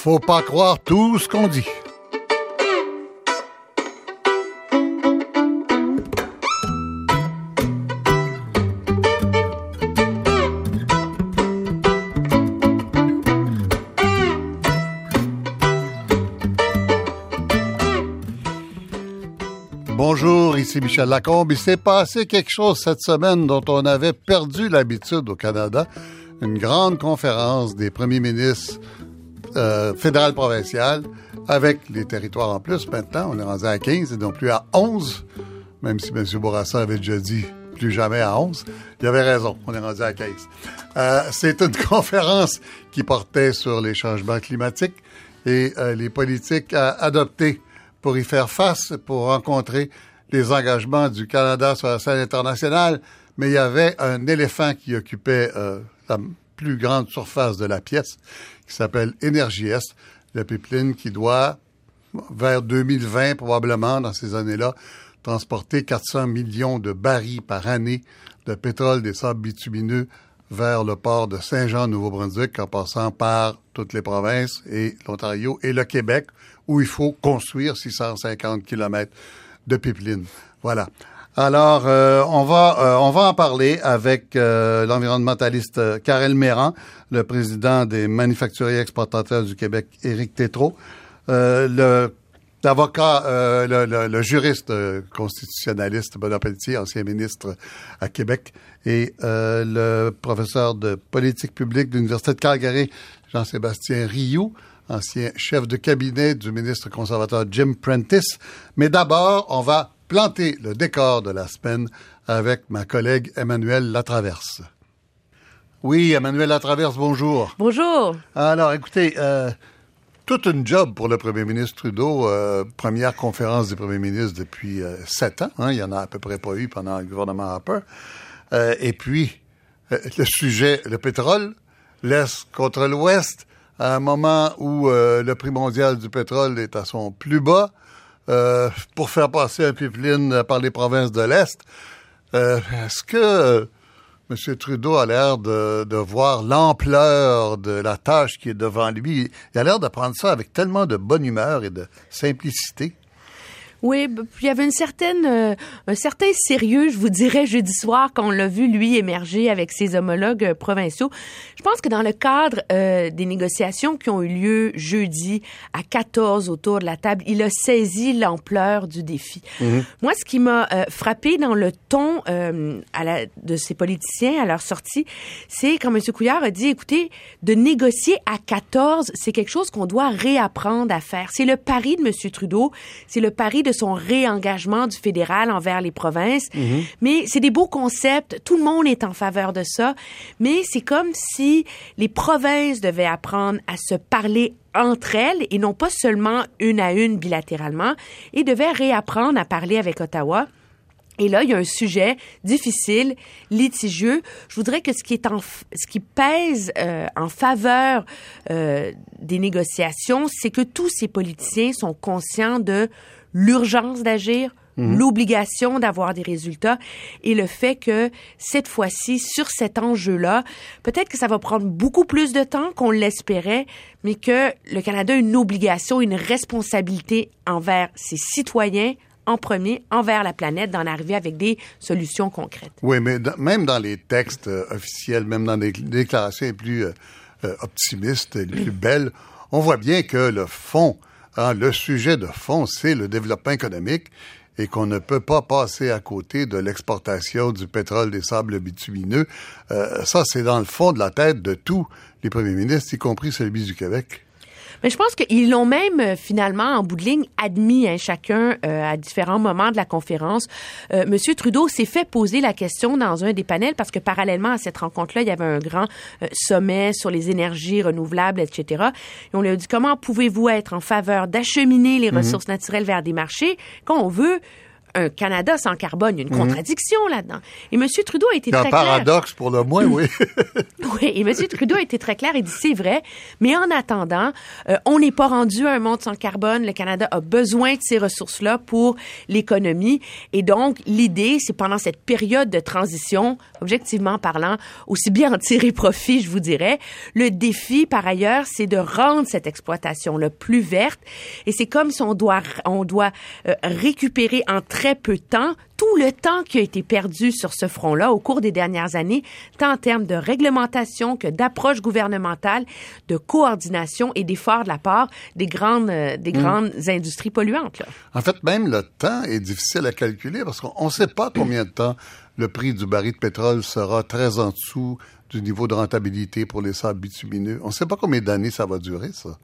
faut pas croire tout ce qu'on dit. Bonjour, ici Michel Lacombe. Il s'est passé quelque chose cette semaine dont on avait perdu l'habitude au Canada. Une grande conférence des premiers ministres euh, fédéral provincial avec les territoires en plus. Maintenant, on est rendu à 15 et non plus à 11, même si M. Bourassa avait déjà dit plus jamais à 11. Il avait raison, on est rendu à 15. Euh, c'est une conférence qui portait sur les changements climatiques et euh, les politiques à adopter pour y faire face, pour rencontrer les engagements du Canada sur la scène internationale. Mais il y avait un éléphant qui occupait euh, la plus grande surface de la pièce, qui s'appelle Énergie Est, la pipeline qui doit, vers 2020 probablement, dans ces années-là, transporter 400 millions de barils par année de pétrole des sables bitumineux vers le port de Saint-Jean, Nouveau-Brunswick, en passant par toutes les provinces et l'Ontario et le Québec, où il faut construire 650 kilomètres de pipeline. Voilà. Alors, euh, on va euh, on va en parler avec euh, l'environnementaliste Karel Méran, le président des manufacturiers exportateurs du Québec, Éric Tétrault, le l'avocat, le, le, juriste constitutionnaliste Benoît ancien ministre à Québec, et le professeur de politique publique de l'Université de Calgary, Jean-Sébastien Rioux, ancien chef de cabinet du ministre conservateur Jim Prentice. Mais d'abord, on va planter le décor de la semaine avec ma collègue Emmanuel Latraverse. Oui, Emmanuel Latraverse, bonjour. Bonjour. Alors, écoutez, euh, toute une job pour le premier ministre Trudeau. Euh, première conférence des premiers ministres depuis euh, sept ans. Hein, il y en a à peu près pas eu pendant le gouvernement Harper. et puis, le sujet, le pétrole, l'Est contre l'Ouest, à un moment où le prix mondial du pétrole est à son plus bas. Euh, pour faire passer un pipeline par les provinces de l'Est. Euh, est-ce que euh, M. Trudeau a l'air de, de voir l'ampleur de la tâche qui est devant lui? Il a l'air de prendre ça avec tellement de bonne humeur et de simplicité. Oui, il y avait une certaine, euh, un certain sérieux, je vous dirais, jeudi soir, quand on l'a vu, lui, émerger avec ses homologues euh, provinciaux. Je pense que dans le cadre euh, des négociations qui ont eu lieu jeudi à 14 autour de la table, il a saisi l'ampleur du défi. Mhm. Moi, ce qui m'a frappé dans le ton à la, de ces politiciens à leur sortie, c'est quand M. Couillard a dit, écoutez, de négocier à 14, c'est quelque chose qu'on doit réapprendre à faire. C'est le pari de M. Trudeau, c'est le pari de son réengagement du fédéral envers les provinces. Mhm. Mais c'est des beaux concepts. Tout le monde est en faveur de ça. Mais c'est comme si les provinces devaient apprendre à se parler entre elles et non pas seulement une à une bilatéralement et devaient réapprendre à parler avec Ottawa. Et là, il y a un sujet difficile, litigieux. Je voudrais que ce qui est en, ce qui pèse euh, en faveur euh, des négociations, c'est que tous ces politiciens sont conscients de l'urgence d'agir, mhm. l'obligation d'avoir des résultats et le fait que cette fois-ci, sur cet enjeu-là, peut-être que ça va prendre beaucoup plus de temps qu'on l'espérait, mais que le Canada a une obligation, une responsabilité envers ses citoyens, en premier envers la planète d'en arriver avec des solutions concrètes. Oui, mais même dans les textes euh, officiels, même dans les déclarations les plus euh, euh, optimistes, les plus belles, on voit bien que le fond ah, le sujet de fond, c'est le développement économique et qu'on ne peut pas passer à côté de l'exportation du pétrole des sables bitumineux. Euh, ça, c'est dans le fond de la tête de tous les premiers ministres, y compris celui du Québec. Mais je pense qu'ils l'ont même euh, finalement en bout de ligne admis hein, chacun euh, à différents moments de la conférence. Euh, Monsieur Trudeau s'est fait poser la question dans un des panels parce que parallèlement à cette rencontre-là, il y avait un grand sommet sur les énergies renouvelables, etc. Et on lui a dit comment pouvez-vous être en faveur d'acheminer les mhm. ressources naturelles vers des marchés quand on veut un Canada sans carbone. Il y a une contradiction là-dedans. Et M. Trudeau a été un très clair. paradoxe pour le moins, oui. Oui, et M. Trudeau a été très clair et dit c'est vrai, mais en attendant, euh, on n'est pas rendu à un monde sans carbone. Le Canada a besoin de ces ressources-là pour l'économie. Et donc, l'idée, c'est pendant cette période de transition, objectivement parlant, aussi bien en tirer profit, je vous dirais. Le défi, par ailleurs, c'est de rendre cette exploitation le plus verte. Et c'est comme si on doit, on doit euh, récupérer en très peu de temps tout le temps qui a été perdu sur ce front-là au cours des dernières années, tant en termes de réglementation que d'approche gouvernementale, de coordination et d'efforts de la part des grandes, euh, des grandes industries polluantes. Là. En fait, même le temps est difficile à calculer parce qu'on ne sait pas combien de temps le prix du baril de pétrole sera très en dessous du niveau de rentabilité pour les sables bitumineux. On ne sait pas combien d'années ça va durer, ça.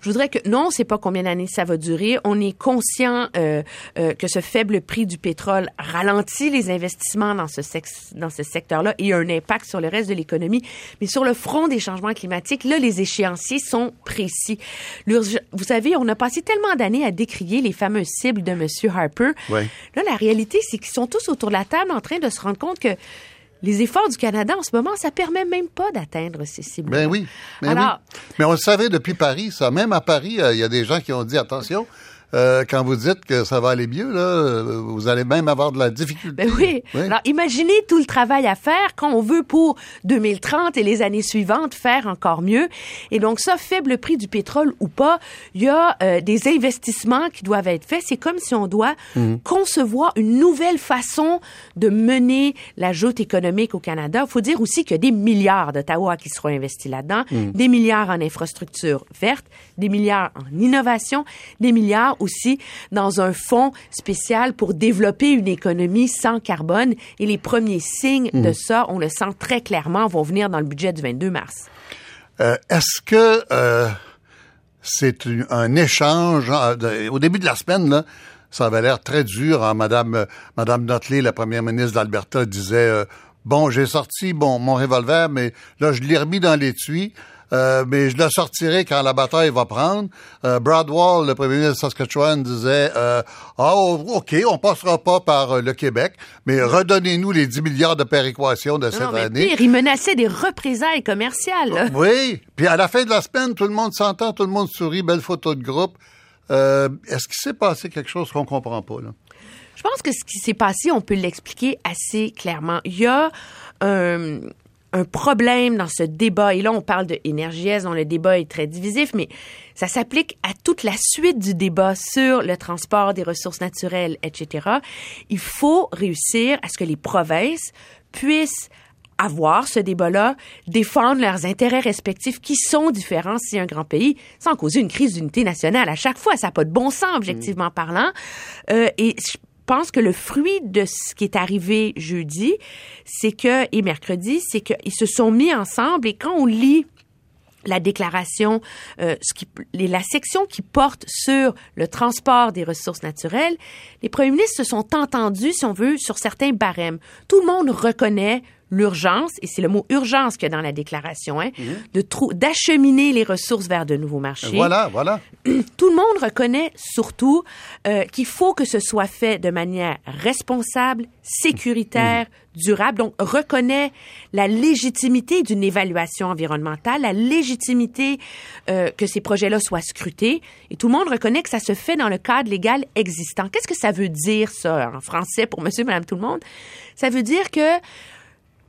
Je voudrais que non, on ne sait pas combien d'années ça va durer. On est conscient euh, euh, que ce faible prix du pétrole ralentit les investissements dans ce, sex- dans ce secteur-là et a un impact sur le reste de l'économie. Mais sur le front des changements climatiques, là, les échéanciers sont précis. Vous savez, on a passé tellement d'années à décrier les fameuses cibles de M. Harper. Ouais. Là, la réalité, c'est qu'ils sont tous autour de la table en train de se rendre compte que les efforts du Canada en ce moment, ça permet même pas d'atteindre ces cibles. Ben oui. Ben Alors- oui. Mais on le savait depuis Paris, ça. Même à Paris, euh, il y a des gens qui ont dit attention. Euh, quand vous dites que ça va aller mieux, là, vous allez même avoir de la difficulté. Ben oui. Oui. Alors, imaginez tout le travail à faire quand on veut pour 2030 et les années suivantes faire encore mieux. Et donc, ça, faible prix du pétrole ou pas, il y a euh, des investissements qui doivent être faits. C'est comme si on doit concevoir une nouvelle façon de mener la joute économique au Canada. Il faut dire aussi qu'il y a des milliards d'Ottawa qui seront investis là-dedans, des milliards en infrastructures vertes, des milliards en innovation, des milliards aussi dans un fonds spécial pour développer une économie sans carbone. Et les premiers signes de ça, on le sent très clairement, vont venir dans le budget du 22 mars. Euh, Est-ce que euh, c'est un échange euh, au début de la semaine là? Ça avait l'air très dur. Hein? Madame, Madame Notley, la première ministre d'Alberta, disait bon, j'ai sorti bon mon revolver, mais là je l'ai remis dans l'étui. Euh, mais je le sortirai quand la bataille va prendre. Euh, Brad Wall, le premier ministre de Saskatchewan, disait euh, Ah, OK, on passera pas par euh, le Québec, mais redonnez-nous les 10 milliards de péréquation de cette Non, mais année. pire, il menaçait des représailles commerciales. Oui. Puis à la fin de la semaine, tout le monde s'entend, tout le monde sourit, belle photo de groupe. Euh, Est-ce qu'il s'est passé quelque chose qu'on comprend pas, là? Je pense que ce qui s'est passé, on peut l'expliquer assez clairement. Il y a un, un problème dans ce débat, et là on parle de énergies, dont le débat est très divisif, mais ça s'applique à toute la suite du débat sur le transport des ressources naturelles, etc. Il faut réussir à ce que les provinces puissent avoir ce débat-là, défendre leurs intérêts respectifs qui sont différents si un grand pays, sans causer une crise d'unité nationale à chaque fois. Ça n'a pas de bon sens, objectivement parlant. Euh, et je pense que le fruit de ce qui est arrivé jeudi, c'est que, et mercredi, c'est qu'ils se sont mis ensemble et quand on lit la déclaration, euh, ce qui, la section qui porte sur le transport des ressources naturelles, les premiers ministres se sont entendus, si on veut, sur certains barèmes. Tout le monde reconnaît l'urgence, et c'est le mot urgence qu'il y a dans la déclaration, hein, trou- d'acheminer les ressources vers de nouveaux marchés Voilà, voilà. tout le monde reconnaît surtout euh, qu'il faut que ce soit fait de manière responsable, sécuritaire, durable. Donc, reconnaît la légitimité d'une évaluation environnementale, la légitimité euh, que ces projets-là soient scrutés. Et tout le monde reconnaît que ça se fait dans le cadre légal existant. Qu'est-ce que ça veut dire, ça, en français, pour monsieur, madame, tout le monde? Ça veut dire que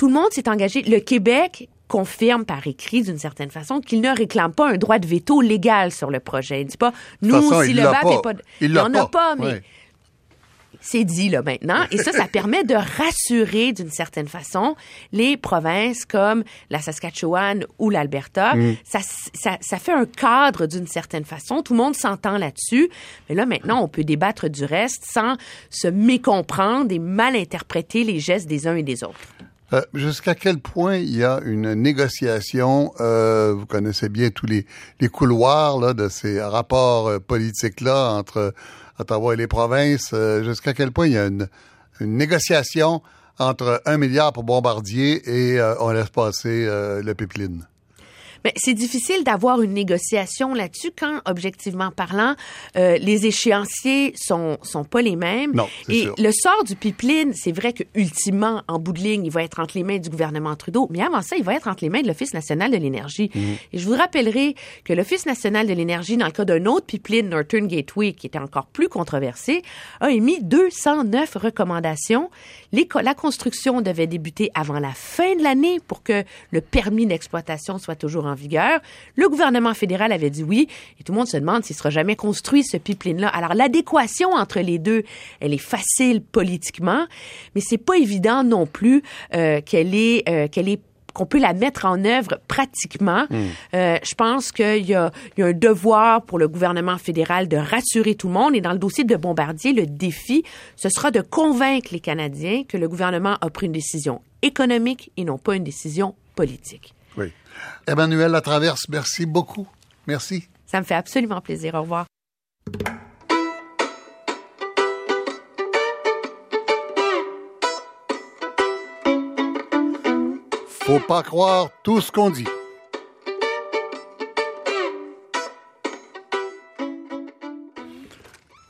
tout le monde s'est engagé. Le Québec confirme par écrit, d'une certaine façon, qu'il ne réclame pas un droit de veto légal sur le projet. Il dit pas, nous, façon, si le l'a BAP pas. Il n'en a pas. mais c'est dit là maintenant. Et ça, ça permet de rassurer d'une certaine façon les provinces comme la Saskatchewan ou l'Alberta. Mm. Ça, ça, ça fait un cadre d'une certaine façon. Tout le monde s'entend là-dessus. Mais là, maintenant, on peut débattre du reste sans se mécomprendre et mal interpréter les gestes des uns et des autres. Euh, Jusqu'à quel point il y a une négociation, euh, vous connaissez bien tous les, couloirs de ces rapports euh, politiques-là entre Ottawa et les provinces, euh, jusqu'à quel point il y a une, négociation entre un milliard pour Bombardier et on laisse passer le pipeline? Mais c'est difficile d'avoir une négociation là-dessus quand, objectivement parlant, euh, les échéanciers sont sont pas les mêmes. Non, Et sûr. le sort du pipeline, c'est vrai que ultimement, en bout de ligne, il va être entre les mains du gouvernement Trudeau. Mais avant ça, il va être entre les mains de l'Office national de l'énergie. Mhm. Et je vous rappellerai que l'Office national de l'énergie, dans le cas d'un autre pipeline, Northern Gateway, qui était encore plus controversé, a émis 209 recommandations. Les la construction devait débuter avant la fin de l'année pour que le permis d'exploitation soit toujours en vigueur. Le gouvernement fédéral avait dit oui et tout le monde se demande s'il sera jamais construit ce pipeline-là. Alors l'adéquation entre les deux, elle est facile politiquement, mais c'est pas évident non plus euh, qu'elle est euh, qu'elle est qu'on peut la mettre en œuvre pratiquement. Euh, je pense qu'il y a, y a un devoir pour le gouvernement fédéral de rassurer tout le monde. Et dans le dossier de Bombardier, le défi, ce sera de convaincre les Canadiens que le gouvernement a pris une décision économique et non pas une décision politique. Emmanuel Latraverse, merci beaucoup. Merci. Ça me fait absolument plaisir. Au revoir. Faut pas croire tout ce qu'on dit.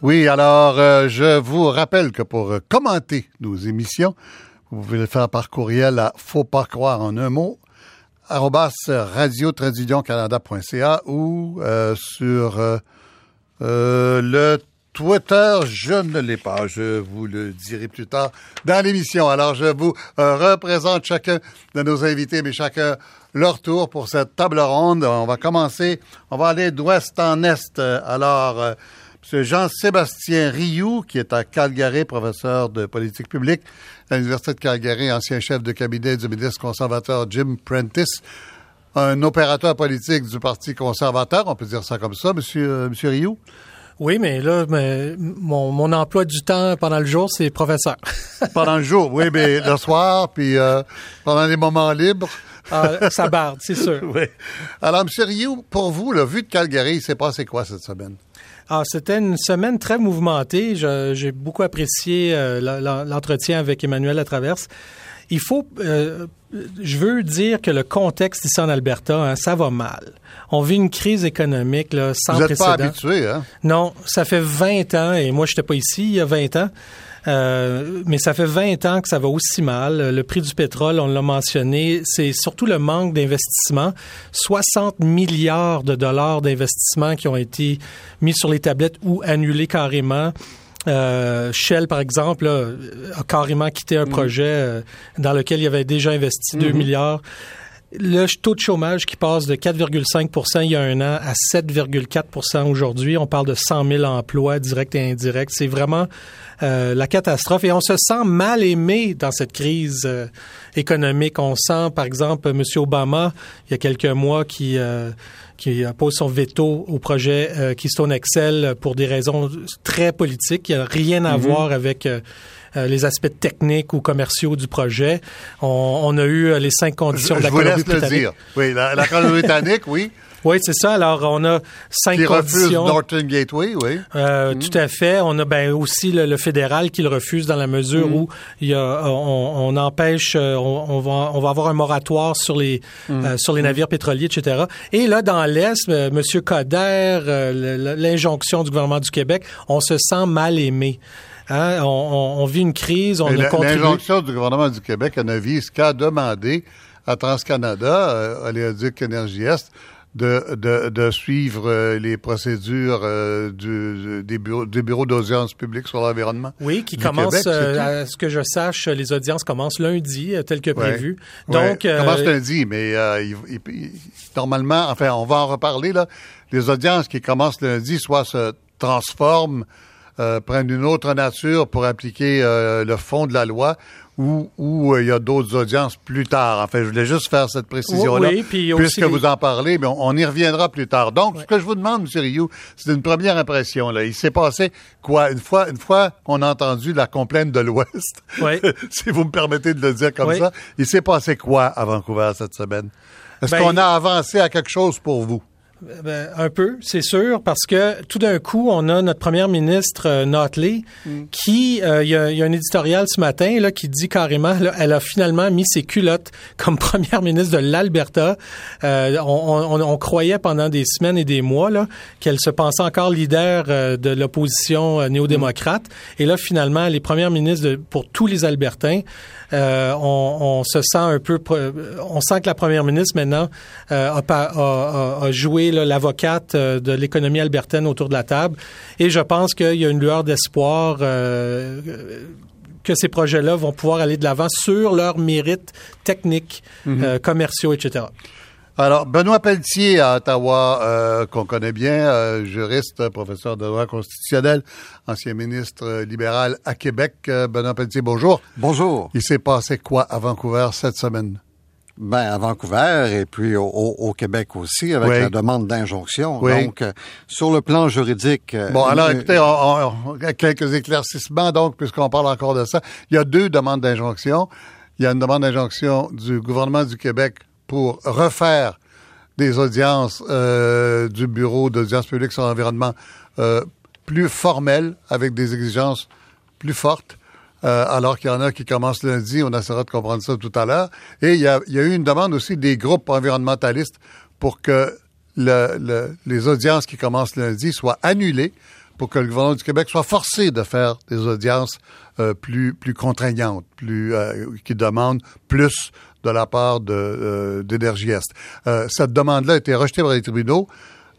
Oui, alors euh, je vous rappelle que pour euh, commenter nos émissions, vous pouvez le faire par courriel à faut pas croire en un mot radio canada.ca ou euh, sur euh, euh, le Twitter, je ne l'ai pas. Je vous le dirai plus tard dans l'émission. Alors, je vous représente chacun de nos invités, mais chacun leur tour pour cette table ronde. On va commencer, on va aller d'ouest en est. Alors, M. Jean-Sébastien Rioux, qui est à Calgary, professeur de politique publique à l'Université de Calgary, ancien chef de cabinet du ministre conservateur Jim Prentice, un opérateur politique du Parti conservateur, on peut dire ça comme ça, Monsieur, euh, Monsieur Rioux? Oui, mais là, mais mon, mon emploi du temps pendant le jour, c'est professeur. Pendant le jour, oui, mais le soir, puis euh, pendant les moments libres. Ah, ça barde, c'est sûr. Oui. Alors, M. Rioux, pour vous, le vu de Calgary, il s'est passé quoi cette semaine? Ah, c'était une semaine très mouvementée. J'ai beaucoup apprécié euh, l'entretien avec Emmanuel Latraverse. Il faut, euh, je veux dire que le contexte ici en Alberta, hein, ça va mal. On vit une crise économique là, sans vous n'êtes pas précédent. habitué, hein? Non, ça fait 20 ans, et moi, je n'étais pas ici il y a 20 ans, euh, mais ça fait 20 ans que ça va aussi mal. Le prix du pétrole, on l'a mentionné, c'est surtout le manque d'investissement. 60 milliards de dollars d'investissement qui ont été mis sur les tablettes ou annulés carrément. Euh, Shell, par exemple, là, a carrément quitté un projet euh, dans lequel il avait déjà investi 2 milliards. Le taux de chômage qui passe de 4,5% il y a un an à 7,4% aujourd'hui. On parle de 100 000 emplois directs et indirects. C'est vraiment euh, la catastrophe. Et on se sent mal aimé dans cette crise euh, économique. On sent, par exemple, M. Obama, il y a quelques mois, qui... euh, qui pose son veto au projet euh, Keystone Excel pour des raisons très politiques, qui n'a rien à voir avec euh, les aspects techniques ou commerciaux du projet. On, on a eu euh, les cinq Je, conditions de je la laisse le Colombie-Britannique. Oui, la, la Colombie-Britannique, oui, Oui, c'est ça. Alors, on a cinq qui refuse conditions. Northern Gateway, oui. Euh, Tout à fait. On a ben aussi le, le fédéral qui le refuse dans la mesure Mm. où il y a, on, on empêche, euh, on, on va, on va avoir un moratoire sur les Mm. euh, sur les navires pétroliers, etc. Et là, dans l'est, euh, Monsieur Coder, euh, l'injonction du gouvernement du Québec, on se sent mal aimé. Hein? On, on- on vit une crise, on Et a la- contribué. L'injonction du gouvernement du Québec elle ne vise qu'à demander à TransCanada, euh, Oléoduc Énergie Est, de, de, de suivre euh, les procédures euh, du, des bureaux, des bureaux d'audience publique sur l'environnement. Oui, qui du commence, Québec, c'est euh, tout. à ce que je sache, les audiences commencent lundi, tel que prévu. Ouais, Donc, commence lundi, mais il- il- normalement, enfin, on va en reparler là. Les audiences qui commencent lundi, soit se transforment, prennent une autre nature pour appliquer euh, le fond de la loi, ou ou, euh, il y a d'autres audiences plus tard. Enfin, je voulais juste faire cette précision-là, Oui, a puisque les- vous en parlez, mais on, on y reviendra plus tard. Donc, ce que je vous demande, M. Rioux, c'est une première impression. Là. Il s'est passé quoi? Une fois, une fois qu'on a entendu la complainte de l'Ouest, Oui. si vous me permettez de le dire comme Oui. ça, il s'est passé quoi à Vancouver cette semaine? Est-ce Ben, qu'on a avancé à quelque chose pour vous? Ben, un peu, c'est sûr, parce que tout d'un coup, on a notre première ministre euh, Notley Mm. qui, euh, il y, a, il y a un éditorial ce matin là qui dit carrément, là, elle a finalement mis ses culottes comme première ministre de l'Alberta. Euh, on, on- on croyait pendant des semaines et des mois là qu'elle se pensait encore leader de l'opposition néo-démocrate, et là finalement, elle est première ministre de- pour tous les Albertains. Euh, on, on se sent un peu, on sent que la première ministre maintenant a, pa- a- a- a joué l'avocate euh, de l'économie albertaine autour de la table, et je pense qu'il y a une lueur d'espoir. euh, que ces projets-là vont pouvoir aller de l'avant sur leurs mérites techniques, euh, commerciaux, etc. Alors, Benoît Pelletier à Ottawa, euh, qu'on connaît bien, euh, juriste, professeur de droit constitutionnel, ancien ministre euh, libéral à Québec. Euh, Benoît Pelletier, bonjour. Bonjour. Il s'est passé quoi à Vancouver cette semaine? Ben, à Vancouver et puis au, Québec aussi, avec Oui. la demande d'injonction. Oui. Donc, euh, sur le plan juridique... euh, Bon, alors euh, écoutez, on, quelques éclaircissements, donc, puisqu'on parle encore de ça. Il y a deux demandes d'injonction. Il y a une demande d'injonction du gouvernement du Québec pour refaire des audiences euh, du Bureau d'audience publique sur l'environnement plus formelles, avec des exigences plus fortes. Euh, alors qu'il y en a qui commencent lundi, on essaiera de comprendre ça tout à l'heure. Et il y, a, il y a eu une demande aussi des groupes environnementalistes pour que le- le- les audiences qui commencent lundi soient annulées pour que le gouvernement du Québec soit forcé de faire des audiences euh, plus plus contraignantes, plus euh, qui demandent plus de la part euh, d'énergie Est. Euh, cette demande-là a été rejetée par les tribunaux,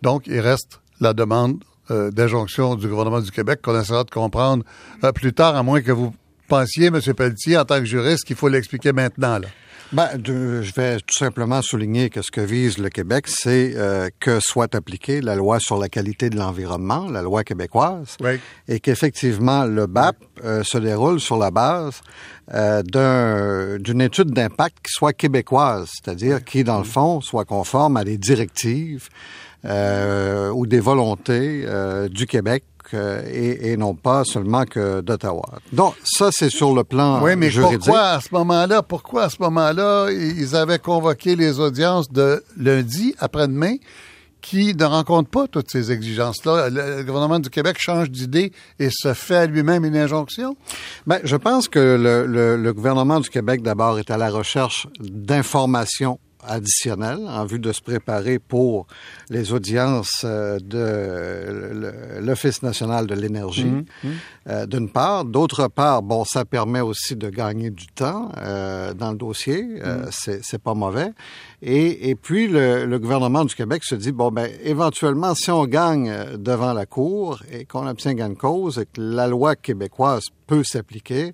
donc il reste la demande euh, d'injonction du gouvernement du Québec qu'on essaiera de comprendre euh, plus tard, à moins que vous pensiez, M. Pelletier, en tant que juriste, qu'il faut l'expliquer maintenant. Là. Ben, de- je vais tout simplement souligner que ce que vise le Québec, c'est euh, que soit appliquée la loi sur la qualité de l'environnement, la loi québécoise, Oui. et qu'effectivement le BAP euh, se déroule sur la base euh, d'un- d'une étude d'impact qui soit québécoise, c'est-à-dire qui, dans le fond, soit conforme à des directives euh, ou des volontés euh, du Québec euh, et, et non pas seulement que d'Ottawa. Donc, ça, c'est sur le plan Oui, mais juridique. pourquoi à ce moment-là, pourquoi à ce moment-là, ils avaient convoqué les audiences de lundi, après-demain, qui ne rencontrent pas toutes ces exigences-là? Le, le gouvernement du Québec change d'idée et se fait à lui-même une injonction? Ben, je pense que le, le- le gouvernement du Québec, d'abord, est à la recherche d'informations en vue de se préparer pour les audiences euh, de l'Office national de l'énergie, euh, d'une part. D'autre part, bon, ça permet aussi de gagner du temps euh, dans le dossier. Euh, c'est c'est pas mauvais. Et, et puis, le, le gouvernement du Québec se dit, bon, ben, éventuellement, si on gagne devant la Cour et qu'on obtient gain de cause et que la loi québécoise peut s'appliquer,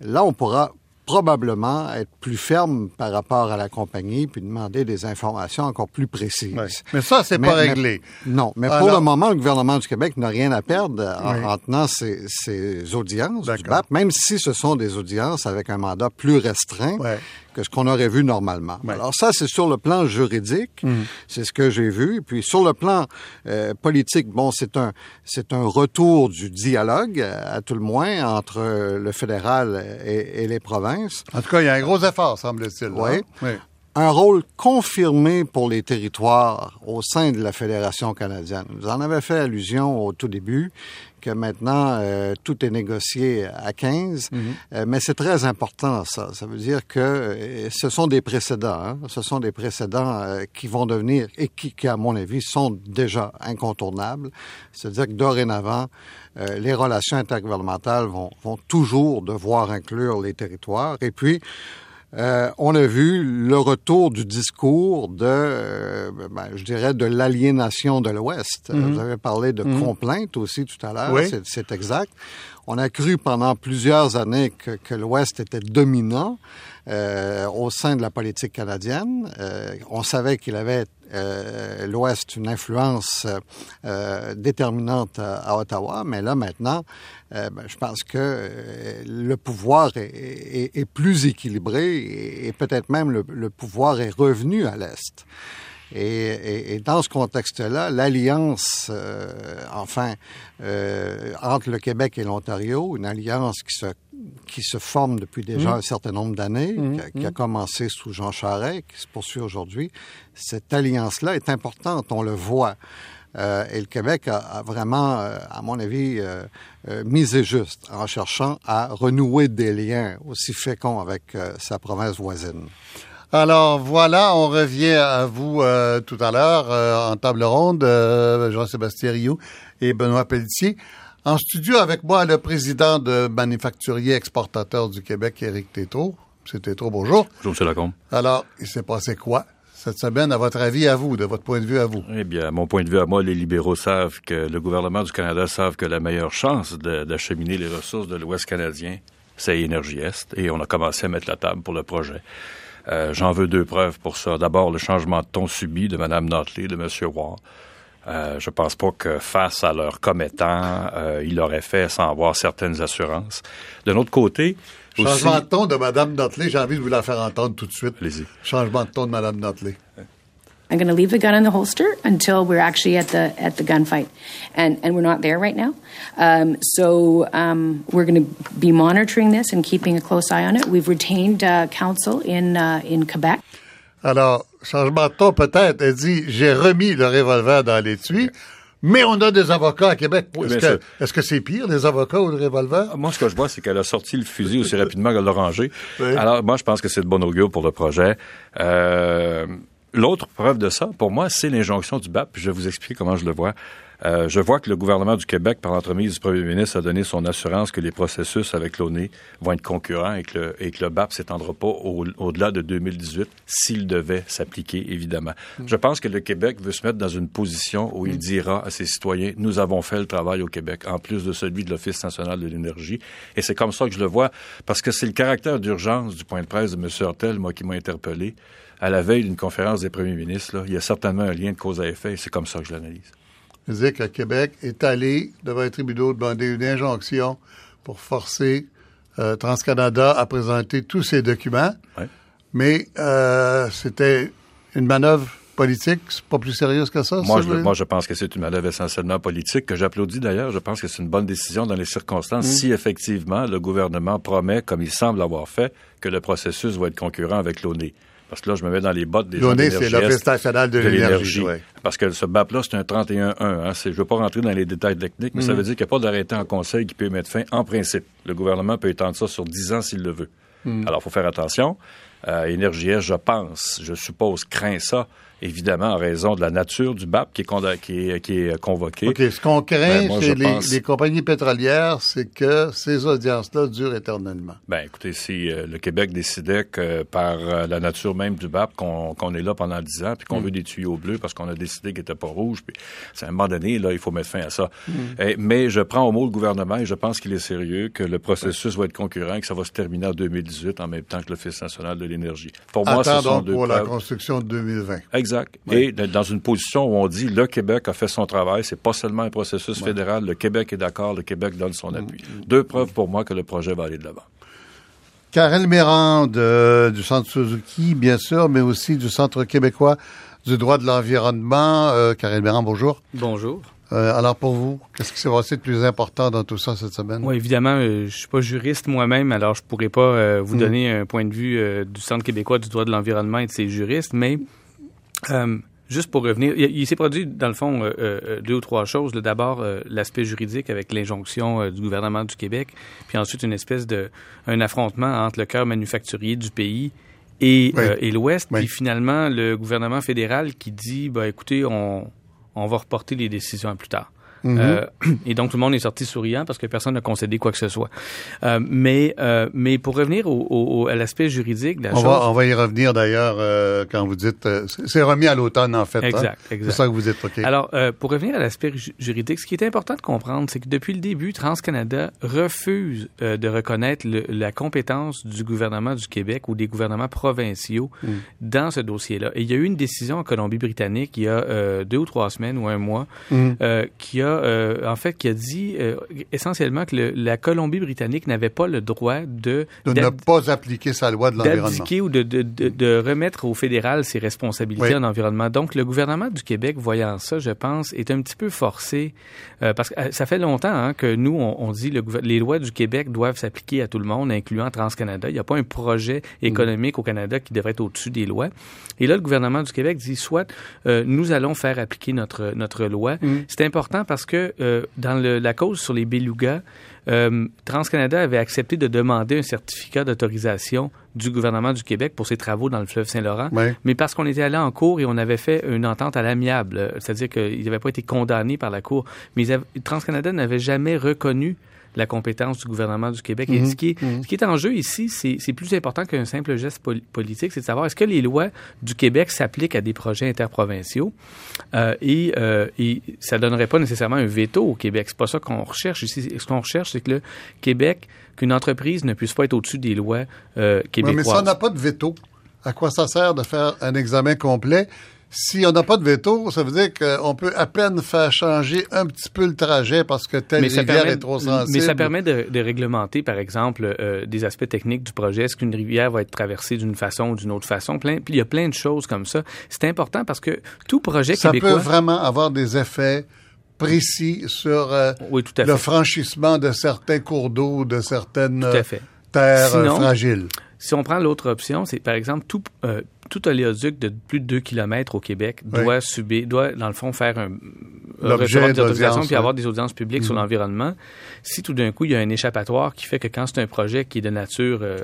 là, on pourra probablement être plus ferme par rapport à la compagnie puis demander des informations encore plus précises. Mais ça, c'est pas mais- réglé. Non, mais Alors- pour le moment, le gouvernement du Québec n'a rien à perdre en, Oui. en tenant ces, ces audiences du. BAP, même si ce sont des audiences avec un mandat plus restreint. Que ce qu'on aurait vu normalement. Ouais. Alors ça, c'est sur le plan juridique, c'est ce que j'ai vu. Et puis sur le plan euh, politique, bon, c'est un c'est un retour du dialogue, euh, à tout le moins, entre euh, le fédéral et, et les provinces. En tout cas, il y a un gros effort, semble-t-il. Oui. Oui. un rôle confirmé pour les territoires au sein de la Fédération canadienne. Vous en avez fait allusion au tout début que maintenant euh, tout est négocié à 15, Euh, mais c'est très important ça. Ça veut dire que euh, ce sont des précédents, hein. ce sont des précédents euh, qui vont devenir et qui, qui, à mon avis, sont déjà incontournables. C'est-à-dire que dorénavant, euh, les relations intergouvernementales vont, vont toujours devoir inclure les territoires. Et puis, euh, on a vu le retour du discours de, euh, ben, je dirais, de l'aliénation de l'Ouest. Vous avez parlé de complainte aussi tout à l'heure, Oui. c'est exact. On a cru pendant plusieurs années que, l'Ouest était dominant euh, au sein de la politique canadienne. Euh, on savait qu'il avait euh, l'Ouest une influence déterminante à, Ottawa, mais là maintenant, ben, je pense que le pouvoir est, plus équilibré et, et peut-être même le, le pouvoir est revenu à l'Est. Et, et- et dans ce contexte-là, l'alliance, euh, enfin, euh, entre le Québec et l'Ontario, une alliance qui se qui se forme depuis déjà Mmh. un certain nombre d'années, qui, a- qui a commencé sous Jean Charest, qui se poursuit aujourd'hui. Cette alliance-là est importante, on le voit. Euh, et le Québec a, a vraiment, euh, à mon avis, euh, euh, misé juste en cherchant à renouer des liens aussi féconds avec sa province voisine. Alors voilà, on revient à vous euh, tout à l'heure euh, en table ronde, euh, Jean-Sébastien Rioux et Benoît Pelletier. En studio avec moi, le président de Manufacturier Exportateur du Québec, Éric Tétrault. C'est Tétrault, bonjour. Bonjour, M. Lacombe. Alors, il s'est passé quoi cette semaine, à votre avis, à vous, de votre point de vue à vous? Eh bien, à mon point de vue, à moi, les libéraux savent que le gouvernement du Canada savent que la meilleure chance d'acheminer les ressources de l'Ouest canadien, c'est Énergie Est, et on a commencé à mettre la table pour le projet. Euh, J'en veux deux preuves pour ça. D'abord, le changement de ton subi de Mme Notley, de M. Ward. Euh, je pense pas que face à leurs commettants, euh, il l'aurait fait sans avoir certaines assurances. D'un autre côté, aussi... Changement de ton de Mme Notley, j'ai envie de vous la faire entendre tout de suite. Changement de ton de Mme Notley. I'm going to leave the gun in the holster until we're actually at the at the gunfight, and and we're not there right now. Um, so um, we're going to be monitoring this and keeping a close eye on it. We've retained uh, counsel in uh, in Quebec. Alors, changement de ton peut-être, elle dit, j'ai remis le revolver dans l'étui, mais on a des avocats à Québec. Oui, Est-ce que sûr. est-ce que c'est pire, les avocats ou le revolver? Moi, ce que je vois, c'est qu'elle a sorti le fusil aussi rapidement qu'elle l'a rangé. Oui. Alors, moi, je pense que c'est de bon augure pour le projet. Euh, L'autre preuve de ça, pour moi, c'est l'injonction du BAP. puis Je vais vous expliquer comment je le vois. Euh, je vois que le gouvernement du Québec, par l'entremise du premier ministre, a donné son assurance que les processus avec l'ONU vont être concurrents et que le, et que le BAP s'étendra pas au- au-delà de 2018 s'il devait s'appliquer, évidemment. Je pense que le Québec veut se mettre dans une position où il dira à ses citoyens, nous avons fait le travail au Québec, en plus de celui de l'Office national de l'énergie. Et c'est comme ça que je le vois, parce que c'est le caractère d'urgence du point de presse de M. Hortel, moi, qui m'a interpellé. À la veille d'une conférence des premiers ministres, là, il y a certainement un lien de cause à effet, et c'est comme ça que je l'analyse. Je que Québec est allé devant les tribunaux demander une injonction pour forcer euh, TransCanada à présenter tous ses documents. Ouais. Mais euh, c'était une manœuvre politique, c'est pas plus sérieux que ça? Moi, ça, je, moi, je pense que c'est une manœuvre essentiellement politique, que j'applaudis d'ailleurs. Je pense que c'est une bonne décision dans les circonstances si effectivement le gouvernement promet, comme il semble avoir fait, que le processus va être concurrent avec l'ONU. Parce que là, je me mets dans les bottes des L'ONU, c'est l'Office national de l'énergie, ouais. Parce que ce BAP-là, c'est un 31-1. Hein. Je ne veux pas rentrer dans les détails techniques, mais ça veut dire qu'il n'y a pas d'arrêté en conseil qui peut y mettre fin en principe. Le gouvernement peut étendre ça sur 10 ans s'il le veut. Alors, il faut faire attention. Euh, Énergie je pense, je suppose, craint ça, évidemment, en raison de la nature du BAP qui est, conda- qui est, qui est convoqué. OK, ce qu'on craint Ben, chez les, pense- les compagnies pétrolières, c'est que ces audiences-là durent éternellement. Ben, écoutez, si euh, le Québec décidait que par euh, la nature même du BAP, qu'on est là pendant 10 ans, puis qu'on veut des tuyaux bleus parce qu'on a décidé qu'il n'était pas rouge, puis c'est à un moment donné, là, il faut mettre fin à ça. Eh, mais je prends au mot le gouvernement et je pense qu'il est sérieux, que le processus va être concurrent et que ça va se terminer en 2018 en même temps que l'Office national de l'énergie. Pour moi, ce Attends sont donc deux pour la construction de 2020. Exact. Et de- dans une position où on dit le Québec a fait son travail, c'est pas seulement un processus fédéral, le Québec est d'accord, le Québec donne son appui. Deux preuves pour moi que le projet va aller de l'avant. Karel Méran de- du Centre Suzuki, bien sûr, mais aussi du Centre québécois du droit de l'environnement. Euh, Karel Méran, bonjour. Bonjour. Euh, alors pour vous, qu'est-ce qui s'est passé de plus important dans tout ça cette semaine? Oui, évidemment, euh, je suis pas juriste moi-même, alors je pourrais pas euh, vous donner un point de vue euh, du Centre québécois du droit de l'environnement et de ses juristes, mais euh, juste pour revenir, il, il s'est produit dans le fond euh, euh, deux ou trois choses. D'abord, euh, l'aspect juridique avec l'injonction du gouvernement du Québec, puis ensuite une espèce de un affrontement entre le cœur manufacturier du pays et, Oui. et l'Ouest, Oui. puis finalement le gouvernement fédéral qui dit, bah écoutez, on on va reporter les décisions à plus tard. Mhm. Euh, et donc tout le monde est sorti souriant parce que personne n'a concédé quoi que ce soit. Euh, mais euh, mais pour revenir au, au- à l'aspect juridique, de la on, chose, va, on va y revenir d'ailleurs euh, quand vous dites... euh, c'est remis à l'automne en fait. hein? Exact, exact. C'est ça que vous dites, OK. Alors, euh, pour revenir à l'aspect ju- juridique, ce qui est important de comprendre, c'est que depuis le début, TransCanada refuse de reconnaître le- la compétence du gouvernement du Québec ou des gouvernements provinciaux Mm. dans ce dossier-là. Et il y a eu une décision en Colombie-Britannique il y a deux ou trois semaines ou un mois euh, qui a euh, en fait, qui a dit euh, essentiellement que le, la Colombie-Britannique n'avait pas le droit de De ne pas appliquer sa loi de l'environnement. ou de, de, de, de remettre au fédéral ses responsabilités Oui. en environnement. Donc, le gouvernement du Québec, voyant ça, je pense, est un petit peu forcé, euh, parce que euh, ça fait longtemps hein, que nous, on, on dit le les lois du Québec doivent s'appliquer à tout le monde, incluant TransCanada. Il n'y a pas un projet économique au Canada qui devrait être au-dessus des lois. Et là, le gouvernement du Québec dit, soit euh, nous allons faire appliquer notre, notre loi. C'est important parce que euh, dans le- la cause sur les belugas, euh, TransCanada avait accepté de demander un certificat d'autorisation du gouvernement du Québec pour ses travaux dans le fleuve Saint-Laurent, mais parce qu'on était allé en cours et on avait fait une entente à l'amiable, c'est-à-dire qu'ils n'avaient pas été condamnés par la cour, mais ils avaient- TransCanada n'avait jamais reconnu la compétence du gouvernement du Québec. Et ce qui, est, ce qui est en jeu ici, c'est plus important qu'un simple geste pol- politique, c'est de savoir est-ce que les lois du Québec s'appliquent à des projets interprovinciaux euh, et, euh, et ça donnerait pas nécessairement un veto au Québec. C'est pas ça qu'on recherche ici. Ce qu'on recherche, c'est que le Québec, qu'une entreprise ne puisse pas être au-dessus des lois euh, Ouais, québécoises. mais si on n'a pas de veto, à quoi ça sert de faire un examen complet? Si on n'a pas de veto, ça veut dire qu'on peut à peine faire changer un petit peu le trajet parce que telle ça rivière permet- est trop sensible. Mais ça permet de, de réglementer, par exemple, euh, des aspects techniques du projet. Est-ce qu'une rivière va être traversée d'une façon ou d'une autre façon? Plein, il y a plein de choses comme ça. C'est important parce que tout projet Ça peut québécois... vraiment avoir des effets précis sur euh, Oui, tout à le fait. franchissement de certains cours d'eau, de certaines euh, terres Sinon, fragiles. Si on prend l'autre option, c'est par exemple tout, euh, tout oléoduc de plus de 2 km au Québec Oui. doit subir, doit dans le fond faire un recevoir des autorisations puis avoir des audiences publiques sur l'environnement. Si tout d'un coup il y a un échappatoire qui fait que quand c'est un projet qui est de nature euh,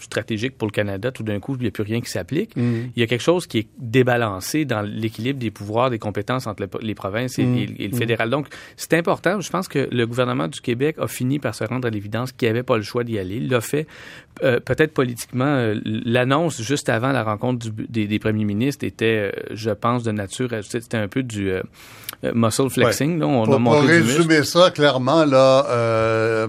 stratégique pour le Canada, tout d'un coup il n'y a plus rien qui s'applique. Il y a quelque chose qui est débalancé dans l'équilibre des pouvoirs, des compétences entre le- les provinces et, et- et le fédéral. Donc c'est important. Je pense que le gouvernement du Québec a fini par se rendre à l'évidence qu'il n'avait pas le choix d'y aller. Il l'a fait euh, peut-être politiquement. euh, L'annonce juste avant la rencontre du- des, des premiers ministres était, euh, je pense, de nature. C'était un peu du muscle flexing. là. On a Pour, pour montré du muscle. résumer ça clairement, là,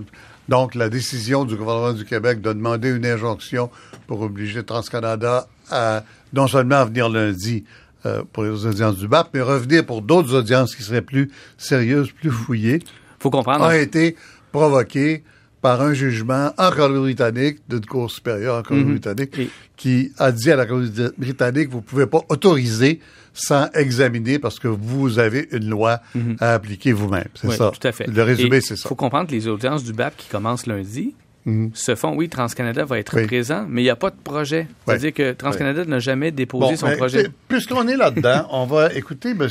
donc la décision du gouvernement du Québec de demander une injonction pour obliger TransCanada à non seulement à venir lundi euh, pour les audiences du BAP, mais revenir pour d'autres audiences qui seraient plus sérieuses, plus fouillées, faut comprendre. a été provoquée par un jugement en Colombie-Britannique, d'une Cour supérieure en Colombie-Britannique, Et- qui a dit à la Colombie-Britannique, vous pouvez pas autoriser sans examiner parce que vous avez une loi à appliquer vous-même. C'est Oui, ça. Tout à fait. Le résumé, c'est ça. faut comprendre que les audiences du BAP qui commencent lundi se font, oui, TransCanada va être Oui. présent, mais il n'y a pas de projet. C'est-à-dire que TransCanada n'a jamais déposé son ben, projet. Puisqu'on est là-dedans, on va écouter M.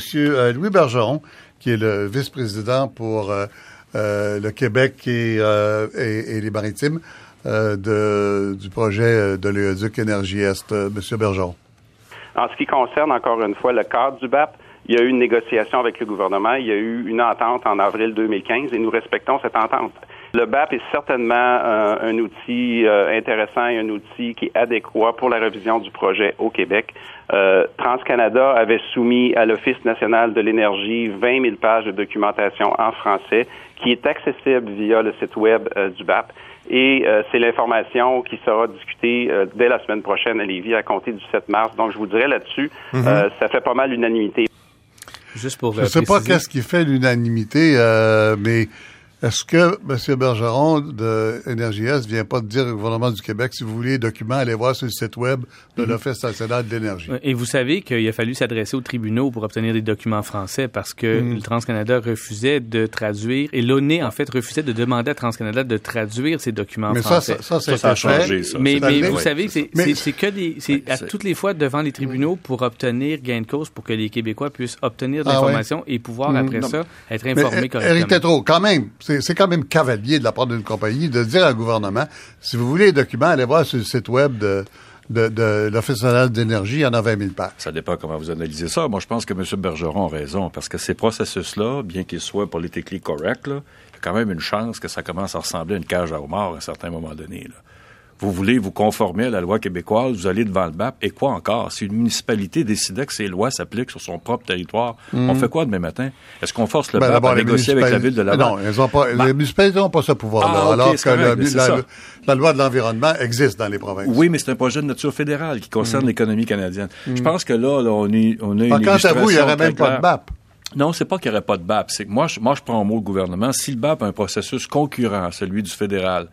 Louis Bergeron, qui est le vice-président pour euh, le Québec et, euh, les Maritimes euh, du projet euh, de l'Éoduc Énergie Est. Euh, M. Bergeron. En ce qui concerne, encore une fois, le cadre du BAP, il y a eu une négociation avec le gouvernement, il y a eu une entente en avril 2015 et nous respectons cette entente. Le BAP est certainement euh, un outil euh, intéressant et un outil qui est adéquat pour la révision du projet au Québec. Euh, TransCanada avait soumis à l'Office national de l'énergie 20 000 pages de documentation en français qui est accessible via le site web euh, du BAP. Et euh, c'est l'information qui sera discutée euh, dès la semaine prochaine à Lévis à compter du 7 mars. Donc, je vous dirais là-dessus, euh, ça fait pas mal l'unanimité. Juste pour Je ne sais pas qu'est-ce qui fait l'unanimité, euh, mais est-ce que M. Bergeron de Est vient pas de dire au gouvernement du Québec, si vous voulez les documents, allez voir sur le site web de Mhm. l'Office national de l'énergie? Et vous savez qu'il a fallu s'adresser aux tribunaux pour obtenir des documents français parce que Mm. le TransCanada refusait de traduire et l'ONU, en fait, refusait de demander à TransCanada de traduire ces documents Mais ça, français. ça, ça, Ça, ça a changé, ça. mais, mais vous Oui, savez que c'est Mais- que des c'est à toutes les fois devant les tribunaux pour obtenir gain de cause pour que les Québécois puissent obtenir de Ah l'information et pouvoir Mhm. après Non. ça être Mais informés euh, Éric correctement. Tétrault, quand même, c'est c'est quand même cavalier de la part d'une compagnie de dire au gouvernement, si vous voulez les documents, allez voir sur le site web de, de, l'Office national d'énergie, il y en a 20 000 pages. Ça dépend comment vous analysez ça. Moi, je pense que M. Bergeron a raison, parce que ces processus-là, bien qu'ils soient politiquement corrects, il y a quand même une chance que ça commence à ressembler à une cage à homard à un certain moment donné. Vous voulez vous conformer à la loi québécoise, vous allez devant le BAP, et quoi encore? Si une municipalité décidait que ces lois s'appliquent sur son propre territoire, on fait quoi demain matin? Est-ce qu'on force le Ben, BAP d'abord, à négocier avec la ville de Laval? Non, elles ont pas, Ben- les municipalités n'ont pas ce pouvoir-là, Ah, alors que le- la, loi de l'environnement existe dans les provinces. Oui, mais c'est un projet de nature fédérale qui concerne l'économie canadienne. Je pense que là, là, on, est, on a une quant à vous, il n'y aurait même pas de. BAP. Non, c'est pas qu'il n'y aurait pas de BAP. C'est que moi, je, moi, je prends au mot le gouvernement. Si le BAP a un processus concurrent à celui du fédéral,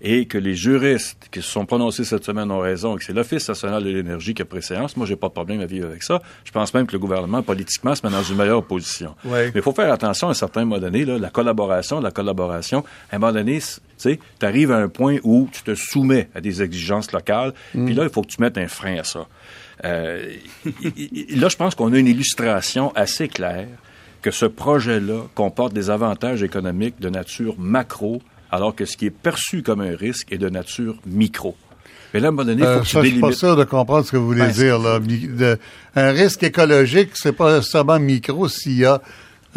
et que les juristes qui se sont prononcés cette semaine ont raison, et que c'est l'Office national de l'énergie qui a préséance, moi, j'ai pas de problème à vivre avec ça. Je pense même que le gouvernement, politiquement, se met dans une meilleure position. Mais il faut faire attention à un certain moment donné, là, la collaboration, la collaboration. À un moment donné, tu arrives à un point où tu te soumets à des exigences locales, puis là, il faut que tu mettes un frein à ça. Euh, là, je pense qu'on a une illustration assez claire que ce projet-là comporte des avantages économiques de nature macro, alors que ce qui est perçu comme un risque est de nature micro. Mais là, à un moment donné, il faut Euh, que tu ça, je suis pas délimites. sûr de comprendre ce que vous voulez Ben, dire. Là. De- un risque écologique, c'est pas seulement micro s'il y a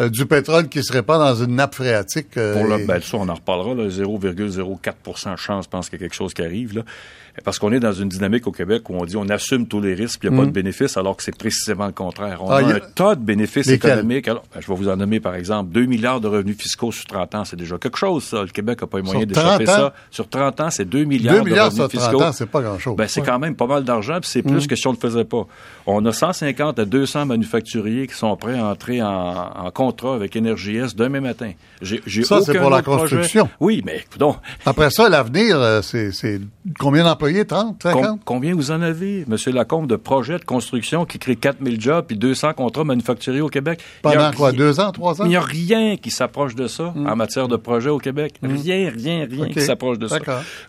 euh, du pétrole qui se répand dans une nappe phréatique. euh, Pour le, et- ben, ça, on en reparlera, là, 0,04 chance, je pense qu'il y a quelque chose qui arrive, là. Parce qu'on est dans une dynamique au Québec où on dit on assume tous les risques, puis il n'y a pas de bénéfices, alors que c'est précisément le contraire. On Mm. Ah, a un tas de bénéfices économiques. Alors, ben, je vais vous en nommer, par exemple, 2 milliards de revenus fiscaux sur 30 ans. C'est déjà quelque chose, ça. Le Québec n'a pas les moyens Sur d'échapper 30 ans? ça. Sur 30 ans, c'est 2 milliards 2 milliards de sur revenus 30 fiscaux. ans, c'est pas grand-chose. Ben, c'est quand même pas mal d'argent, puis c'est Mm. plus que si on ne le faisait pas. On a 150 à 200 manufacturiers qui sont prêts à entrer en, en contrat avec NRJS demain matin. J'ai, Ça, c'est pour la projet. construction. Oui, mais écoutons, Après ça, l'avenir, euh, c'est c'est combien d'employés? 30, 50? com- combien vous en avez, Monsieur Lacombe, de projets de construction qui créent 4000 jobs puis 200 contrats manufacturiers au Québec? Pendant quoi? Deux ans, trois ans? Il n'y a rien qui s'approche de ça en matière de projets au Québec. Rien, rien, rien OK. qui s'approche de ça.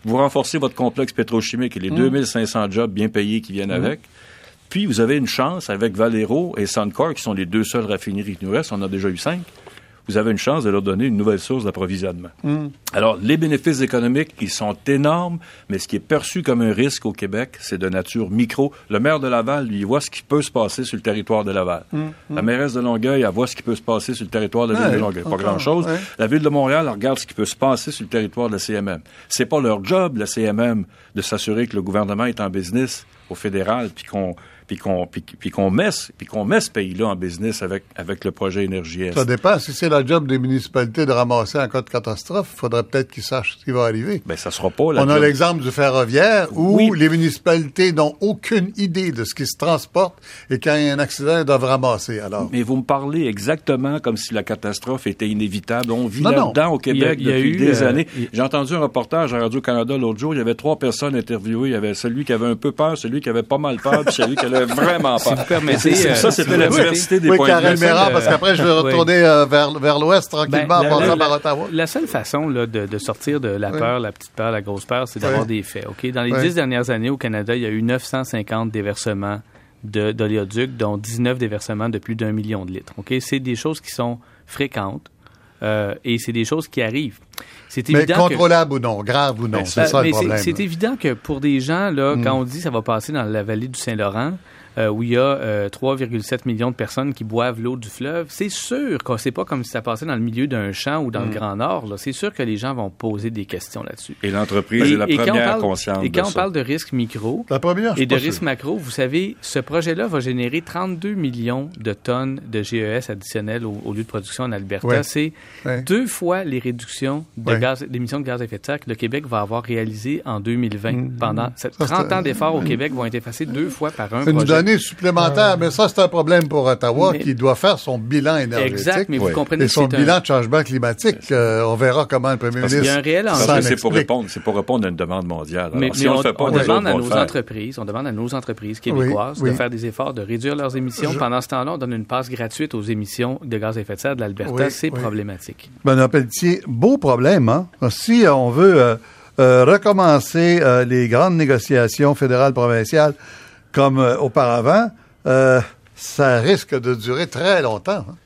Vous renforcez votre complexe pétrochimique et les 2500 jobs bien payés qui viennent avec. Puis, vous avez une chance avec Valero et Suncor, qui sont les deux seules raffineries qui nous restent. On en a déjà eu cinq. Vous avez une chance de leur donner une nouvelle source d'approvisionnement. Alors, les bénéfices économiques, ils sont énormes, mais ce qui est perçu comme un risque au Québec, c'est de nature micro. Le maire de Laval, lui, il voit ce qui peut se passer sur le territoire de Laval. La mairesse de Longueuil, elle voit ce qui peut se passer sur le territoire de la ville de Longueuil. Pas grand-chose. ouais. La ville de Montréal elle regarde ce qui peut se passer sur le territoire de la CMM. C'est pas leur job, la CMM, de s'assurer que le gouvernement est en business au fédéral, puis qu'on puis qu'on puis, puis qu'on met puis qu'on met ce pays-là en business avec avec le projet Énergie Est. Ça dépend. Si c'est la job des municipalités de ramasser en cas de catastrophe, il faudrait peut-être qu'ils sachent ce qui va arriver. Ben ça sera pas la On a l'exemple du ferroviaire où Oui. les municipalités n'ont aucune idée de ce qui se transporte et quand il y a un accident, ils doivent ramasser. Alors, Mais vous me parlez exactement comme si la catastrophe était inévitable. On vit là-dedans au Québec Il y a- il y a depuis eu, des euh, années. il- J'ai entendu un reportage à Radio-Canada l'autre jour. Il y avait trois personnes interviewées. Il y avait celui qui avait un peu peur, celui qui avait pas mal peur, puis celui qui vraiment peur. vous permettez, C'est- euh, ça, si c'était vous la permettez. diversité des oui, points de vue. Euh, parce qu'après, je vais retourner euh, vers, vers l'ouest tranquillement Ben, en passant la- par Ottawa. La seule façon là, de, de sortir de la Oui. peur, la petite peur, la grosse peur, c'est d'avoir Oui. des faits. Ok, Dans les Oui. dix dernières années au Canada, il y a eu 950 déversements de- d'oléoducs, dont 19 déversements de plus d'un million de litres. Ok, C'est des choses qui sont fréquentes euh, et c'est des choses qui arrivent. C'est Mais évident que... contrôlable ou non, grave ou non, Ben, c'est Ben, ça le mais c'est- problème. C'est évident que pour des gens, là, Mm. quand on dit ça va passer dans la vallée du Saint-Laurent, euh, où il y a euh, 3,7 millions de personnes qui boivent l'eau du fleuve, c'est sûr que c'est pas comme si ça passait dans le milieu d'un champ ou dans Mm. le Grand Nord. là. C'est sûr que les gens vont poser des questions là-dessus. Et l'entreprise est la quand on première parle- consciente et quand de on ça. parle de risque micro La première, et de risque sûr. macro, vous savez, ce projet-là va générer 32 millions de tonnes de GES additionnels au, au lieu de production en Alberta. Ouais. C'est Ouais. deux fois les réductions de Ouais. gaz, d'émissions de gaz à effet de serre que le Québec va avoir réalisées en 2020. Pendant cette- Mm. Ça, 30 c'est- ans d'efforts au Québec vont être effacés deux fois par un projet. Supplémentaire, mais ça, c'est un problème pour Ottawa Mais- qui doit faire son bilan énergétique. Exact, mais vous Oui. comprenez Et que son bilan un... de changement climatique, euh, on verra comment le premier ministre qu'il y a un réel que c'est pour répondre, c'est pour répondre à une demande mondiale. Alors, Mais, si mais on, on, fait pas, on demande à nos faire. entreprises, on demande à nos entreprises québécoises Oui, de faire des efforts de réduire leurs émissions. Je- Pendant ce temps-là, on donne une passe gratuite aux émissions de gaz à effet de serre de l'Alberta. Oui, c'est oui. problématique. Benoît Pelletier, beau problème, hein? Si on veut euh, euh, recommencer euh, les grandes négociations fédérales provinciales comme euh, auparavant, euh, ça risque de durer très longtemps. hein.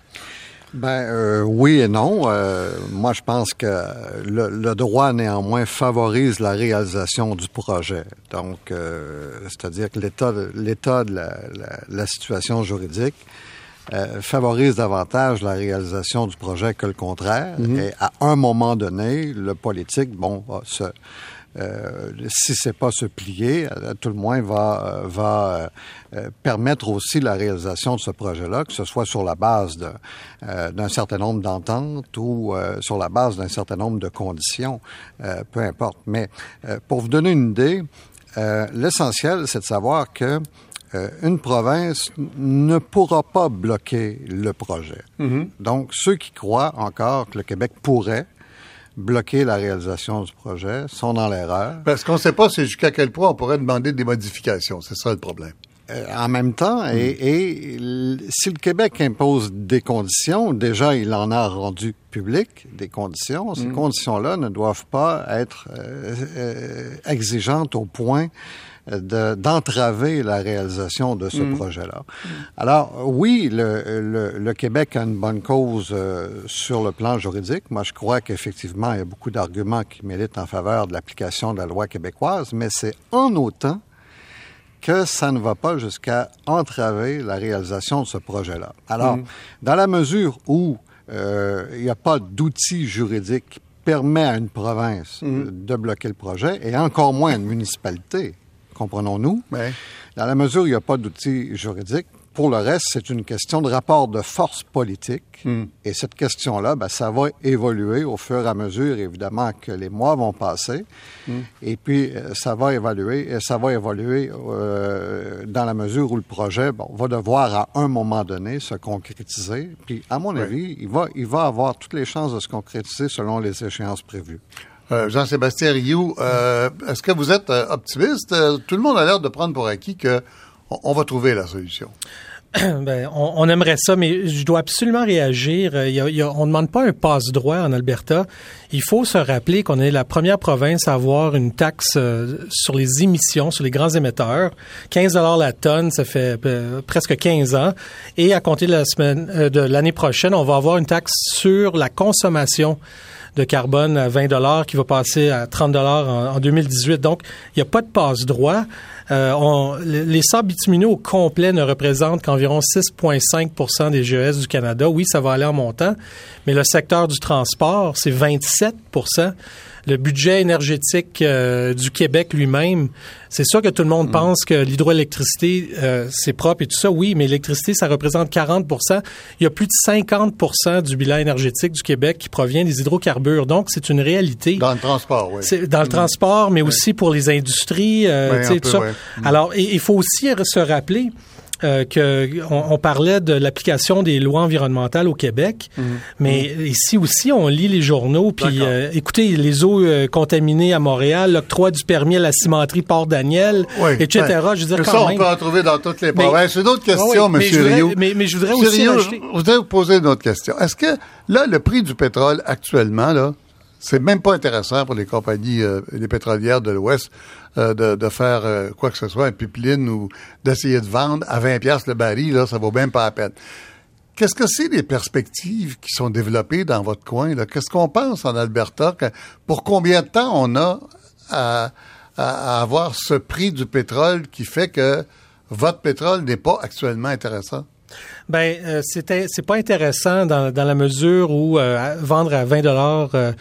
Ben euh, oui et non. Euh, moi, je pense que le, le droit néanmoins favorise la réalisation du projet. Donc, euh, c'est-à-dire que l'état, de- l'état de la, la- la situation juridique favorise davantage la réalisation du projet que le contraire. Et à un moment donné, le politique, bon, va se euh, si c'est pas se plier, à tout le moins va euh, va euh, euh, permettre aussi la réalisation de ce projet-là, que ce soit sur la base euh, d'un certain nombre d'ententes ou sur la base d'un certain nombre de conditions, peu importe. Mais pour vous donner une idée, l'essentiel, c'est de savoir que une province ne pourra pas bloquer le projet. Mm-hmm. Donc, ceux qui croient encore que le Québec pourrait bloquer la réalisation du projet sont dans l'erreur. Parce qu'on ne sait pas c'est jusqu'à quel point on pourrait demander des modifications. C'est ça le problème. Euh, en même temps, et, et l- si le Québec impose des conditions, déjà il en a rendu public des conditions, ces conditions-là ne doivent pas être euh, euh, exigeantes au point euh, de- d'entraver la réalisation de ce projet-là. Alors oui, le, le, le Québec a une bonne cause euh, sur le plan juridique. Moi, je crois qu'effectivement, il y a beaucoup d'arguments qui militent en faveur de l'application de la loi québécoise, mais c'est en autant que ça ne va pas jusqu'à entraver la réalisation de ce projet-là. Alors, dans la mesure où euh, il n'y a pas d'outil juridique qui permet à une province euh, de bloquer le projet, et encore moins à une municipalité, comprenons-nous, Ouais. dans la mesure où il n'y a pas d'outil juridique, pour le reste, c'est une question de rapport de force politique. Et cette question-là, ben, ça va évoluer au fur et à mesure, évidemment, que les mois vont passer. Et puis, euh, ça va évoluer, euh, ça va évoluer euh, dans la mesure où le projet bon, va devoir, à un moment donné, se concrétiser. Puis, à mon avis, il va, il va avoir toutes les chances de se concrétiser selon les échéances prévues. Euh, Jean-Sébastien Rioux, euh, est-ce que vous êtes euh, optimiste? Tout le monde a l'air de prendre pour acquis que on, on va trouver la solution. Ben, on, aimerait ça, mais je dois absolument réagir. On ne demande pas un passe-droit en Alberta. Il faut se rappeler qu'on est la première province à avoir une taxe sur les émissions, sur les grands émetteurs. 15 la tonne, ça fait presque 15 ans. Et à compter de l'année prochaine, on va avoir une taxe sur la consommation de carbone à 20 dollars qui va passer à 30 dollars en, en 2018. Donc, il n'y a pas de passe-droit. Euh, les sables bitumineux au complet ne représentent qu'environ 6,5% des GES du Canada. Oui, ça va aller en montant, mais le secteur du transport, c'est 27 le budget énergétique euh, du Québec lui-même, c'est sûr que tout le monde pense que l'hydroélectricité, euh, c'est propre et tout ça. Oui, mais l'électricité, ça représente 40% Il y a plus de 50% du bilan énergétique du Québec qui provient des hydrocarbures. Donc, c'est une réalité. Dans le transport, oui. C'est dans le transport, mais aussi pour les industries, euh, Ouais, tu sais, un tout peu, ça. ouais. Alors, il faut aussi se rappeler euh, que on, on parlait de l'application des lois environnementales au Québec, Mhm. mais ici aussi on lit les journaux puis euh, écoutez les eaux euh, contaminées à Montréal, l'octroi du permis à la cimenterie Port Daniel, Oui, etc. Je veux dire ça, quand on même. peut en trouver dans toutes les Mais- provinces. Une autre question, Ah oui, Monsieur Rioux. mais- mais je voudrais aussi je voudrais vous poser une autre question. Est-ce que, là, le prix du pétrole actuellement, là, c'est même pas intéressant pour les compagnies, euh, les pétrolières de l'Ouest, euh, de, faire euh, quoi que ce soit, un pipeline ou d'essayer de vendre à 20 pièces le baril, là, ça vaut même pas la peine. Qu'est-ce que c'est les perspectives qui sont développées dans votre coin? Qu'est-ce qu'on pense en Alberta? pour combien de temps on a à avoir ce prix du pétrole qui fait que votre pétrole n'est pas actuellement intéressant? Ben, euh, c'était c'est pas intéressant dans, dans la mesure où euh, vendre à 20 dollars, euh,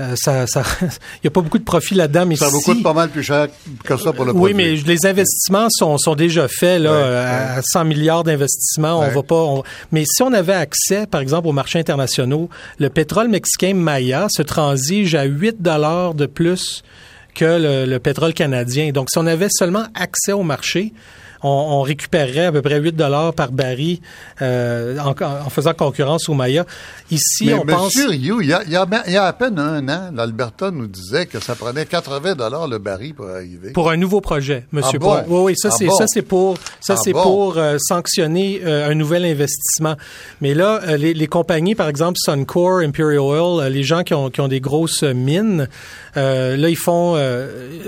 euh, ça, ça, il y a pas beaucoup de profit là-dedans. Mais Ça si- coûte pas mal plus cher que ça pour le oui, produit. mais les investissements sont, sont déjà faits là, Ouais, à 100 milliards d'investissements. Ouais. On va pas. on- Mais si on avait accès, par exemple, aux marchés internationaux, le pétrole mexicain Maya se transige à 8 dollars de plus que le, le pétrole canadien. Donc, si on avait seulement accès au marché, on, on récupérerait à peu près 8 dollars par baril euh, en, en faisant concurrence au Maya. Ici, Mais on pense. Monsieur Rioux, il y a, il y a- il y a à peine un an, l'Alberta nous disait que ça prenait 80 dollars le baril pour arriver. Pour un nouveau projet, Monsieur. Ah bon? Pour- oui, oui, ça Ah c'est bon? ça c'est pour ça Ah c'est bon? pour euh, sanctionner euh, un nouvel investissement. Mais là, les, les compagnies, par exemple Suncor, Imperial Oil, les gens qui ont qui ont des grosses mines, là ils font,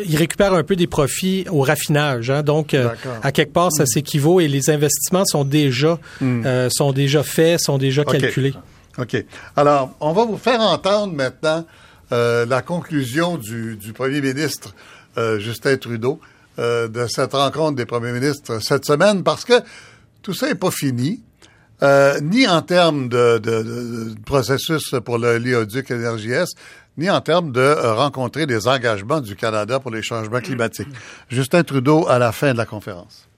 ils récupèrent un peu des profits au raffinage. Hein, donc à quelque part ça s'équivaut et les investissements sont déjà euh, sont déjà faits, sont déjà OK. calculés. OK. Alors, on va vous faire entendre maintenant euh, la conclusion du, du premier ministre euh, Justin Trudeau euh, de cette rencontre des premiers ministres cette semaine parce que tout ça n'est pas fini. Euh, ni en termes de, de- de- de processus pour le l'éoduc NRJS, ni en termes de rencontrer des engagements du Canada pour les changements climatiques. Justin Trudeau à la fin de la conférence.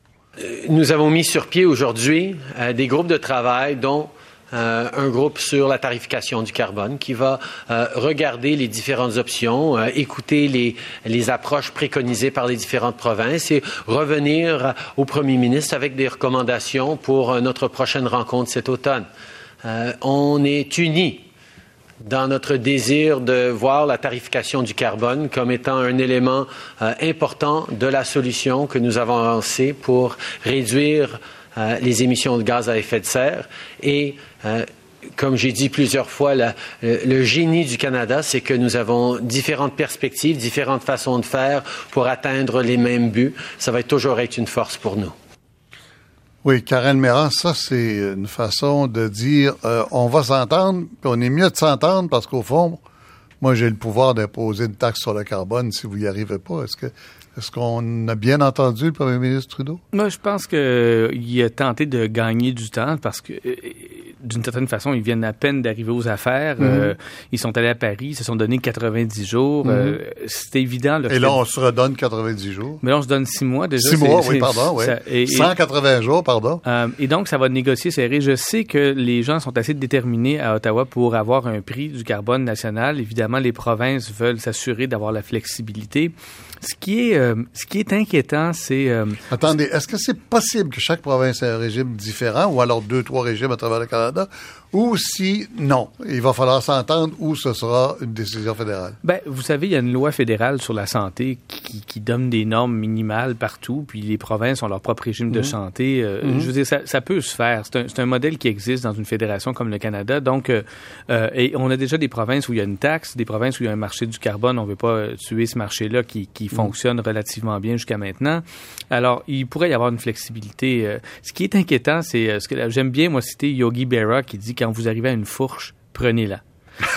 Nous avons mis sur pied aujourd'hui euh, des groupes de travail dont euh, un groupe sur la tarification du carbone qui va euh, regarder les différentes options, euh, écouter les, les approches préconisées par les différentes provinces et revenir au premier ministre avec des recommandations pour notre prochaine rencontre cet automne. on est unis dans notre désir de voir la tarification du carbone comme étant un élément important de la solution que nous avons lancée pour réduire euh, les émissions de gaz à effet de serre. Et euh, comme j'ai dit plusieurs fois, le génie du Canada, c'est que nous avons différentes perspectives, différentes façons de faire pour atteindre les mêmes buts. Ça va toujours être une force pour nous. Oui, Karen Méran, ça, c'est une façon de dire euh, on va s'entendre, puis on est mieux de s'entendre parce qu'au fond, moi, j'ai le pouvoir d'imposer une taxe sur le carbone si vous n'y arrivez pas. Est-ce que est-ce qu'on a bien entendu le premier ministre Trudeau? Moi, je pense qu'il a tenté de gagner du temps parce que, euh, d'une certaine façon, ils viennent à peine d'arriver aux affaires. Mhm. Euh, ils sont allés à Paris, ils se sont donné 90 jours. Mhm. Euh, c'est évident. Et là, on se redonne 90 jours. Mais là, on se donne 6 mois déjà. 6 mois, oui, pardon. Oui. et, 180 jours, pardon. et donc, ça va négocier serré. Je sais que les gens sont assez déterminés à Ottawa pour avoir un prix du carbone national. Évidemment, les provinces veulent s'assurer d'avoir la flexibilité. Ce qui est, euh, ce qui est inquiétant, c'est... Euh, Attendez, est-ce que c'est possible que chaque province ait un régime différent ou alors deux, trois régimes à travers le Canada ou si non, il va falloir s'entendre ou ce sera une décision fédérale? Ben, vous savez, il y a une loi fédérale sur la santé qui, qui donne des normes minimales partout, puis les provinces ont leur propre régime de mhm. santé. Euh, mhm. Je veux dire, ça, ça peut se faire. C'est un, un, modèle qui existe dans une fédération comme le Canada. Donc, euh, euh, et on a déjà des provinces où il y a une taxe, des provinces où il y a un marché du carbone. On ne veut pas tuer ce marché-là qui, qui mhm. fonctionne relativement bien jusqu'à maintenant. Alors, il pourrait y avoir une flexibilité. ce qui est inquiétant, c'est ce que j'aime bien, moi, citer Yogi Berra qui dit quand vous arrivez à une fourche, prenez-la.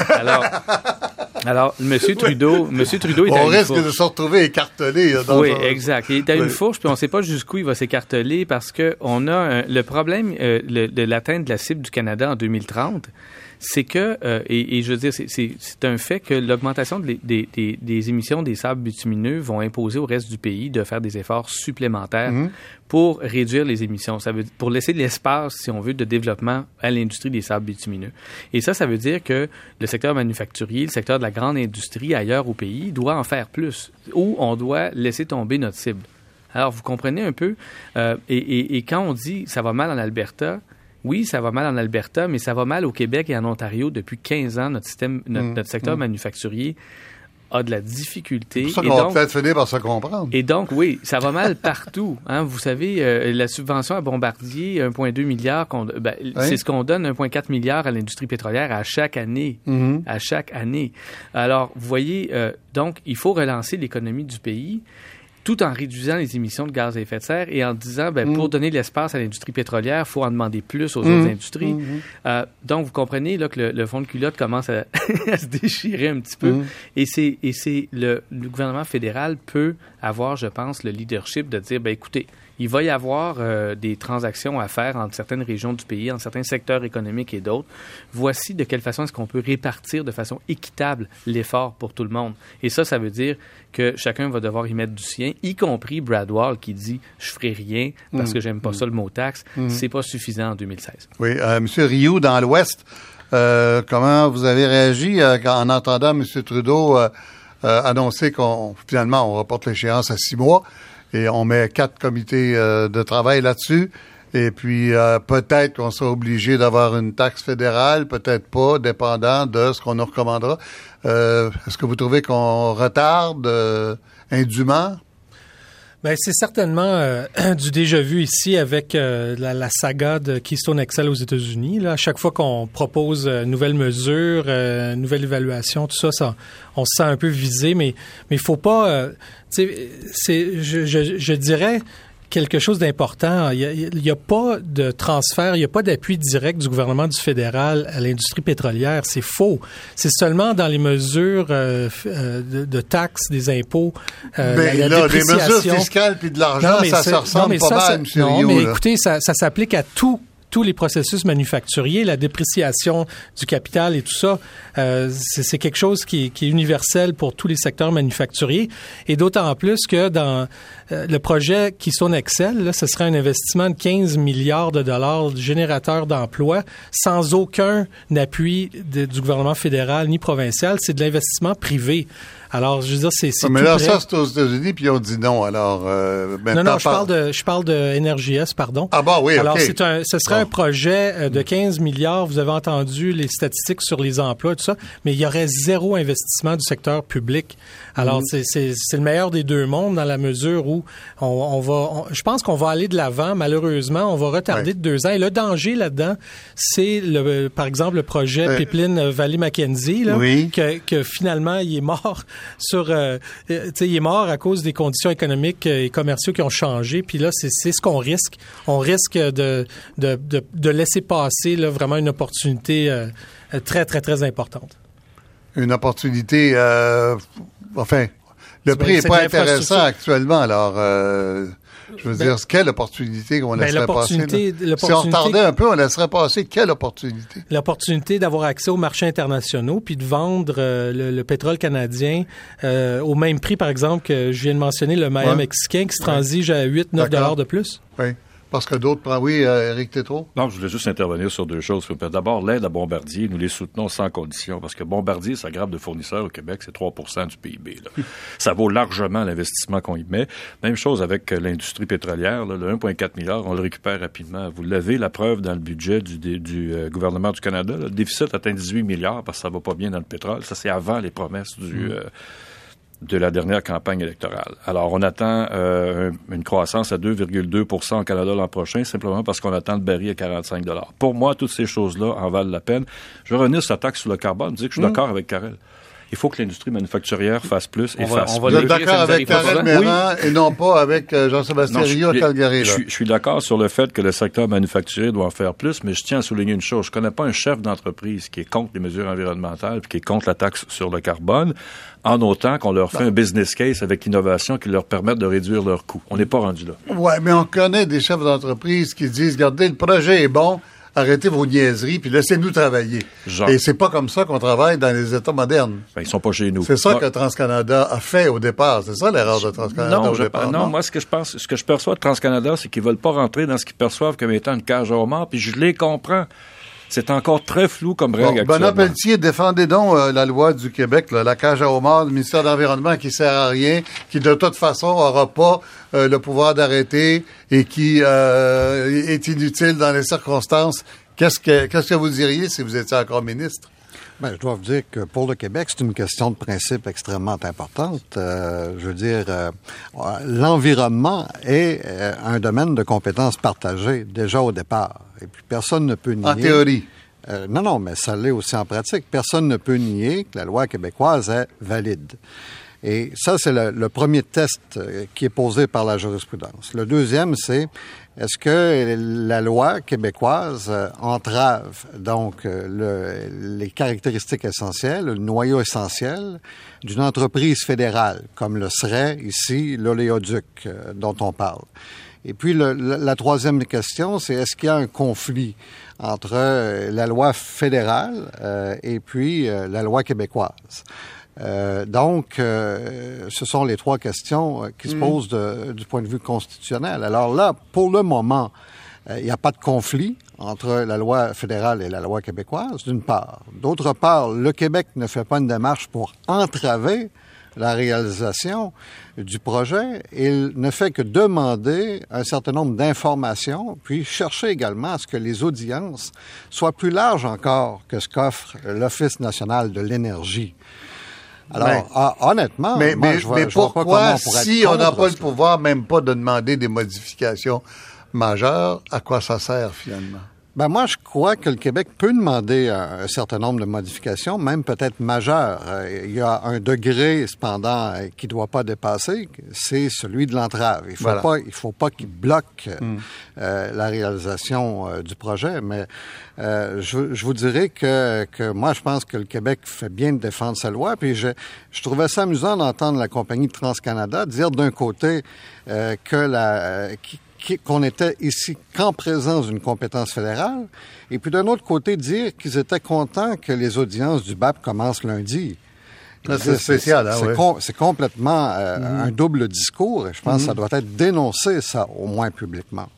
Alors, alors, M. Trudeau, Monsieur Trudeau est On risque de se retrouver écartelé. Dans oui, exact. Il est à une fourche, puis on ne sait pas jusqu'où il va s'écarteler parce que on a le problème euh, de l'atteinte de la cible du Canada en 2030 c'est que, euh, et, je veux dire, c'est un fait que l'augmentation des, des, émissions des sables bitumineux vont imposer au reste du pays de faire des efforts supplémentaires mhm. pour réduire les émissions. Ça veut pour laisser de l'espace, si on veut, de développement à l'industrie des sables bitumineux. Et ça, ça veut dire que le secteur manufacturier, le secteur de la grande industrie ailleurs au pays doit en faire plus, ou on doit laisser tomber notre cible. Alors, vous comprenez un peu, euh, et, et quand on dit ça va mal en Alberta, oui, ça va mal en Alberta, mais ça va mal au Québec et en Ontario depuis 15 ans. Notre système, notre, mm. secteur mm. manufacturier a de la difficulté. C'est ça qu'on va peut-être finir par se comprendre. Et donc, oui, ça va mal partout. Hein. Vous savez, euh, la subvention à Bombardier, 1,2 milliard, ben, c'est ce qu'on donne, 1,4 milliard à l'industrie pétrolière à chaque année. Mm-hmm. À chaque année. Alors, vous voyez, euh, donc, il faut relancer l'économie du pays tout en réduisant les émissions de gaz à effet de serre et en disant, ben, pour mm. donner de l'espace à l'industrie pétrolière, il faut en demander plus aux mm. autres industries. Mm-hmm. Euh, donc, vous comprenez là, que le, fond de culotte commence à, se déchirer un petit peu. Mm. Et c'est et c'est le, le, gouvernement fédéral peut avoir, je pense, le leadership de dire, ben, écoutez, il va y avoir euh, des transactions à faire entre certaines régions du pays, entre certains secteurs économiques et d'autres. Voici de quelle façon est-ce qu'on peut répartir de façon équitable l'effort pour tout le monde. Et ça, ça veut dire que chacun va devoir y mettre du sien, y compris Brad Wall qui dit je ferai rien parce que j'aime pas mm. ça le mot taxe. Mm. C'est pas suffisant en 2016. Oui, euh, Monsieur Rioux dans l'Ouest, euh, comment vous avez réagi euh, en entendant M. Trudeau annoncer qu'on finalement on reporte l'échéance à six mois? Et on met quatre comités euh, de travail là-dessus. Et puis, euh, peut-être qu'on sera obligé d'avoir une taxe fédérale, peut-être pas, dépendant de ce qu'on nous recommandera. Euh, est-ce que vous trouvez qu'on retarde indûment? Ben, c'est certainement euh, du déjà vu ici avec euh, la, saga de Keystone Excel aux États-Unis. À chaque fois qu'on propose euh, nouvelles mesures, euh, nouvelle évaluation, tout ça, ça, on se sent un peu visé, mais mais faut pas. c'est, je, je, je dirais quelque chose d'important. Il n'y a, pas de transfert, il n'y a pas d'appui direct du gouvernement du fédéral à l'industrie pétrolière. C'est faux. C'est seulement dans les mesures euh, euh, de, taxes, des impôts, euh, ben, la, là, des mesures fiscales puis de l'argent, ça se ressemble pas mal, Non, mais écoutez, ça, ça s'applique à tout tous les processus manufacturiers, la dépréciation du capital et tout ça, euh, c'est quelque chose qui, qui, est universel pour tous les secteurs manufacturiers. Et d'autant plus que dans euh, le projet qui sonne Excel, là, ce serait un investissement de 15 milliards de dollars générateur d'emplois sans aucun appui du gouvernement fédéral ni provincial. C'est de l'investissement privé. Alors, je veux dire, c'est. mais là, ça, c'est aux États-Unis, puis ont dit non. Alors, euh, non, non, je parle de, je parle de NRJS, pardon. Ah bon, oui, Alors, c'est un, ce serait un projet euh, de 15 milliards. Vous avez entendu les statistiques sur les emplois et tout ça, mais il y aurait zéro investissement du secteur public. Alors, mm. c'est le meilleur des deux mondes dans la mesure où on, on va. je pense qu'on va aller de l'avant. Malheureusement, on va retarder de deux ans. Et le danger là-dedans, c'est le, par exemple, le projet euh, Pipeline Valley Mackenzie, là, que, que finalement il est mort sur, euh, euh, il est mort à cause des conditions économiques et commerciaux qui ont changé. Puis là, c'est ce qu'on risque. On risque de, de, de, laisser passer là, vraiment une opportunité euh, très, très, très importante. Une opportunité, enfin, le prix n'est pas intéressant actuellement, alors... Je veux dire, quelle opportunité qu'on ben, laisserait passer. Si on retardait un peu, on laisserait passer. Quelle opportunité? L'opportunité d'avoir accès aux marchés internationaux, puis de vendre euh, le, pétrole canadien euh, au même prix, par exemple, que je viens de mentionner, le Maya mexicain, qui se transige à 8-9 dollars de plus. Oui. Parce que d'autres prennent. Oui, euh, Éric Tétrault? Non, je voulais juste intervenir sur deux choses. D'abord, l'aide à Bombardier, nous les soutenons sans condition. Parce que Bombardier, sa grappe de fournisseurs au Québec, c'est 3% du PIB. ça vaut largement l'investissement qu'on y met. Même chose avec euh, l'industrie pétrolière. le 1,4 milliard, on le récupère rapidement. Vous l'avez, la preuve, dans le budget du, du euh, gouvernement du Canada. Le déficit atteint 18 milliards parce que ça va pas bien dans le pétrole. Ça, c'est avant les promesses du... Mm de la dernière campagne électorale. Alors, on attend euh, une croissance à 2,2% au Canada l'an prochain, simplement parce qu'on attend le baril à 45 Pour moi, toutes ces choses-là en valent la peine. Je revenir sur la taxe sur le carbone. Je dis que je suis mmh. d'accord avec Karel il faut que l'industrie manufacturière fasse plus et fasse on Vous êtes d'accord avec et non pas avec euh, Jean-Sébastien Rio à Calgary. Je, je, suis d'accord sur le fait que le secteur manufacturier doit en faire plus, mais je tiens à souligner une chose. Je connais pas un chef d'entreprise qui est contre les mesures environnementales et qui est contre la taxe sur le carbone en autant qu'on leur fait un business case avec l'innovation qui leur permette de réduire leurs coûts. On n'est pas rendu là. Oui, mais on connaît des chefs d'entreprise qui disent, regardez, le projet est bon, arrêtez vos niaiseries, puis laissez-nous travailler. Et c'est pas comme ça qu'on travaille dans les États modernes. Ben, ils sont pas chez nous. C'est ça que TransCanada a fait au départ. C'est ça l'erreur de TransCanada non, au départ. Non, moi, ce que je pense, ce que je perçois de TransCanada, c'est qu'ils veulent pas rentrer dans ce qu'ils perçoivent comme étant une cage au mort, puis je les comprends. C'est encore très flou comme règle bon, Benoît Pelletier, défendez donc euh, la loi du Québec, la cage à homard, le ministère de l'Environnement qui sert à rien, qui de toute façon n'aura pas euh, le pouvoir d'arrêter et qui euh, est inutile dans les circonstances. Qu'est-ce que, qu'est-ce que vous diriez si vous étiez encore ministre? Ben, je dois vous dire que pour le Québec, c'est une question de principe extrêmement importante. je veux dire, l'environnement est un domaine de compétences partagées déjà au départ. Et puis personne ne peut nier. En théorie. Euh, non, non, mais ça l'est aussi en pratique. Personne ne peut nier que la loi québécoise est valide. Et ça, c'est le, premier test euh, qui est posé par la jurisprudence. Le deuxième, c'est est-ce que la loi québécoise euh, entrave donc le, les caractéristiques essentielles, le noyau essentiel d'une entreprise fédérale, comme le serait ici l'oléoduc dont on parle? Et puis la troisième question, c'est est-ce qu'il y a un conflit entre euh, la loi fédérale euh, et puis euh, la loi québécoise? Donc, ce sont les trois questions qui se mm. posent du point de vue constitutionnel. Alors là, pour le moment, il n'y a pas de conflit entre la loi fédérale et la loi québécoise, d'une part. D'autre part, le Québec ne fait pas une démarche pour entraver la réalisation du projet. Il ne fait que demander un certain nombre d'informations, puis chercher également à ce que les audiences soient plus larges encore que ce qu'offre l'Office national de l'énergie. Alors, ben, ah, honnêtement, mais, mais, je mais pourquoi, si on n'a pas le pouvoir même pas de demander des modifications majeures, à quoi ça sert finalement? Ben moi, je crois que le Québec peut demander un, certain nombre de modifications, même peut-être majeures. Euh, il y a un degré, cependant, euh, qui ne doit pas dépasser, c'est celui de l'entrave. Il faut pas, il faut pas qu'il bloque hmm. euh, la réalisation du projet. Mais je, je, vous dirais que, que moi, je pense que le Québec fait bien de défendre sa loi. Puis je, je trouvais ça amusant d'entendre la compagnie TransCanada dire d'un côté que la qu'on était ici qu'en présence d'une compétence fédérale, et puis d'un autre côté dire qu'ils étaient contents que les audiences du BAP commencent lundi. C'est spécial, hein, C'est complètement euh, mm-hmm. un double discours, et je pense que ça mm-hmm. doit être dénoncé, ça, au moins publiquement.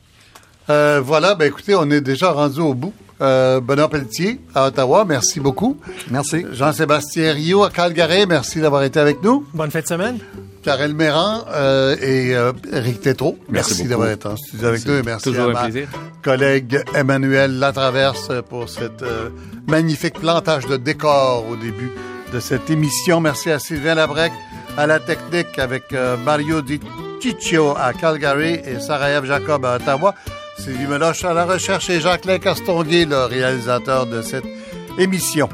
Euh, voilà, ben écoutez, on est déjà rendu au bout. Euh, Benoît Pelletier à Ottawa, merci beaucoup. Merci. Jean-Sébastien Rio à Calgary, merci d'avoir été avec nous. Bonne fête de semaine. Karel Méran euh, et euh, Eric Tétrault, merci, d'avoir été en studio avec nous et merci Toujours à un plaisir. collègue Emmanuel Latraverse pour cette euh, magnifique plantage de décor au début de cette émission. Merci à Sylvain Labrec à la technique avec Mario Di Ciccio à Calgary et Sarah Jacob à Ottawa. Sylvie Meloche à la recherche et Jacques-Lin Castonguay, le réalisateur de cette émission.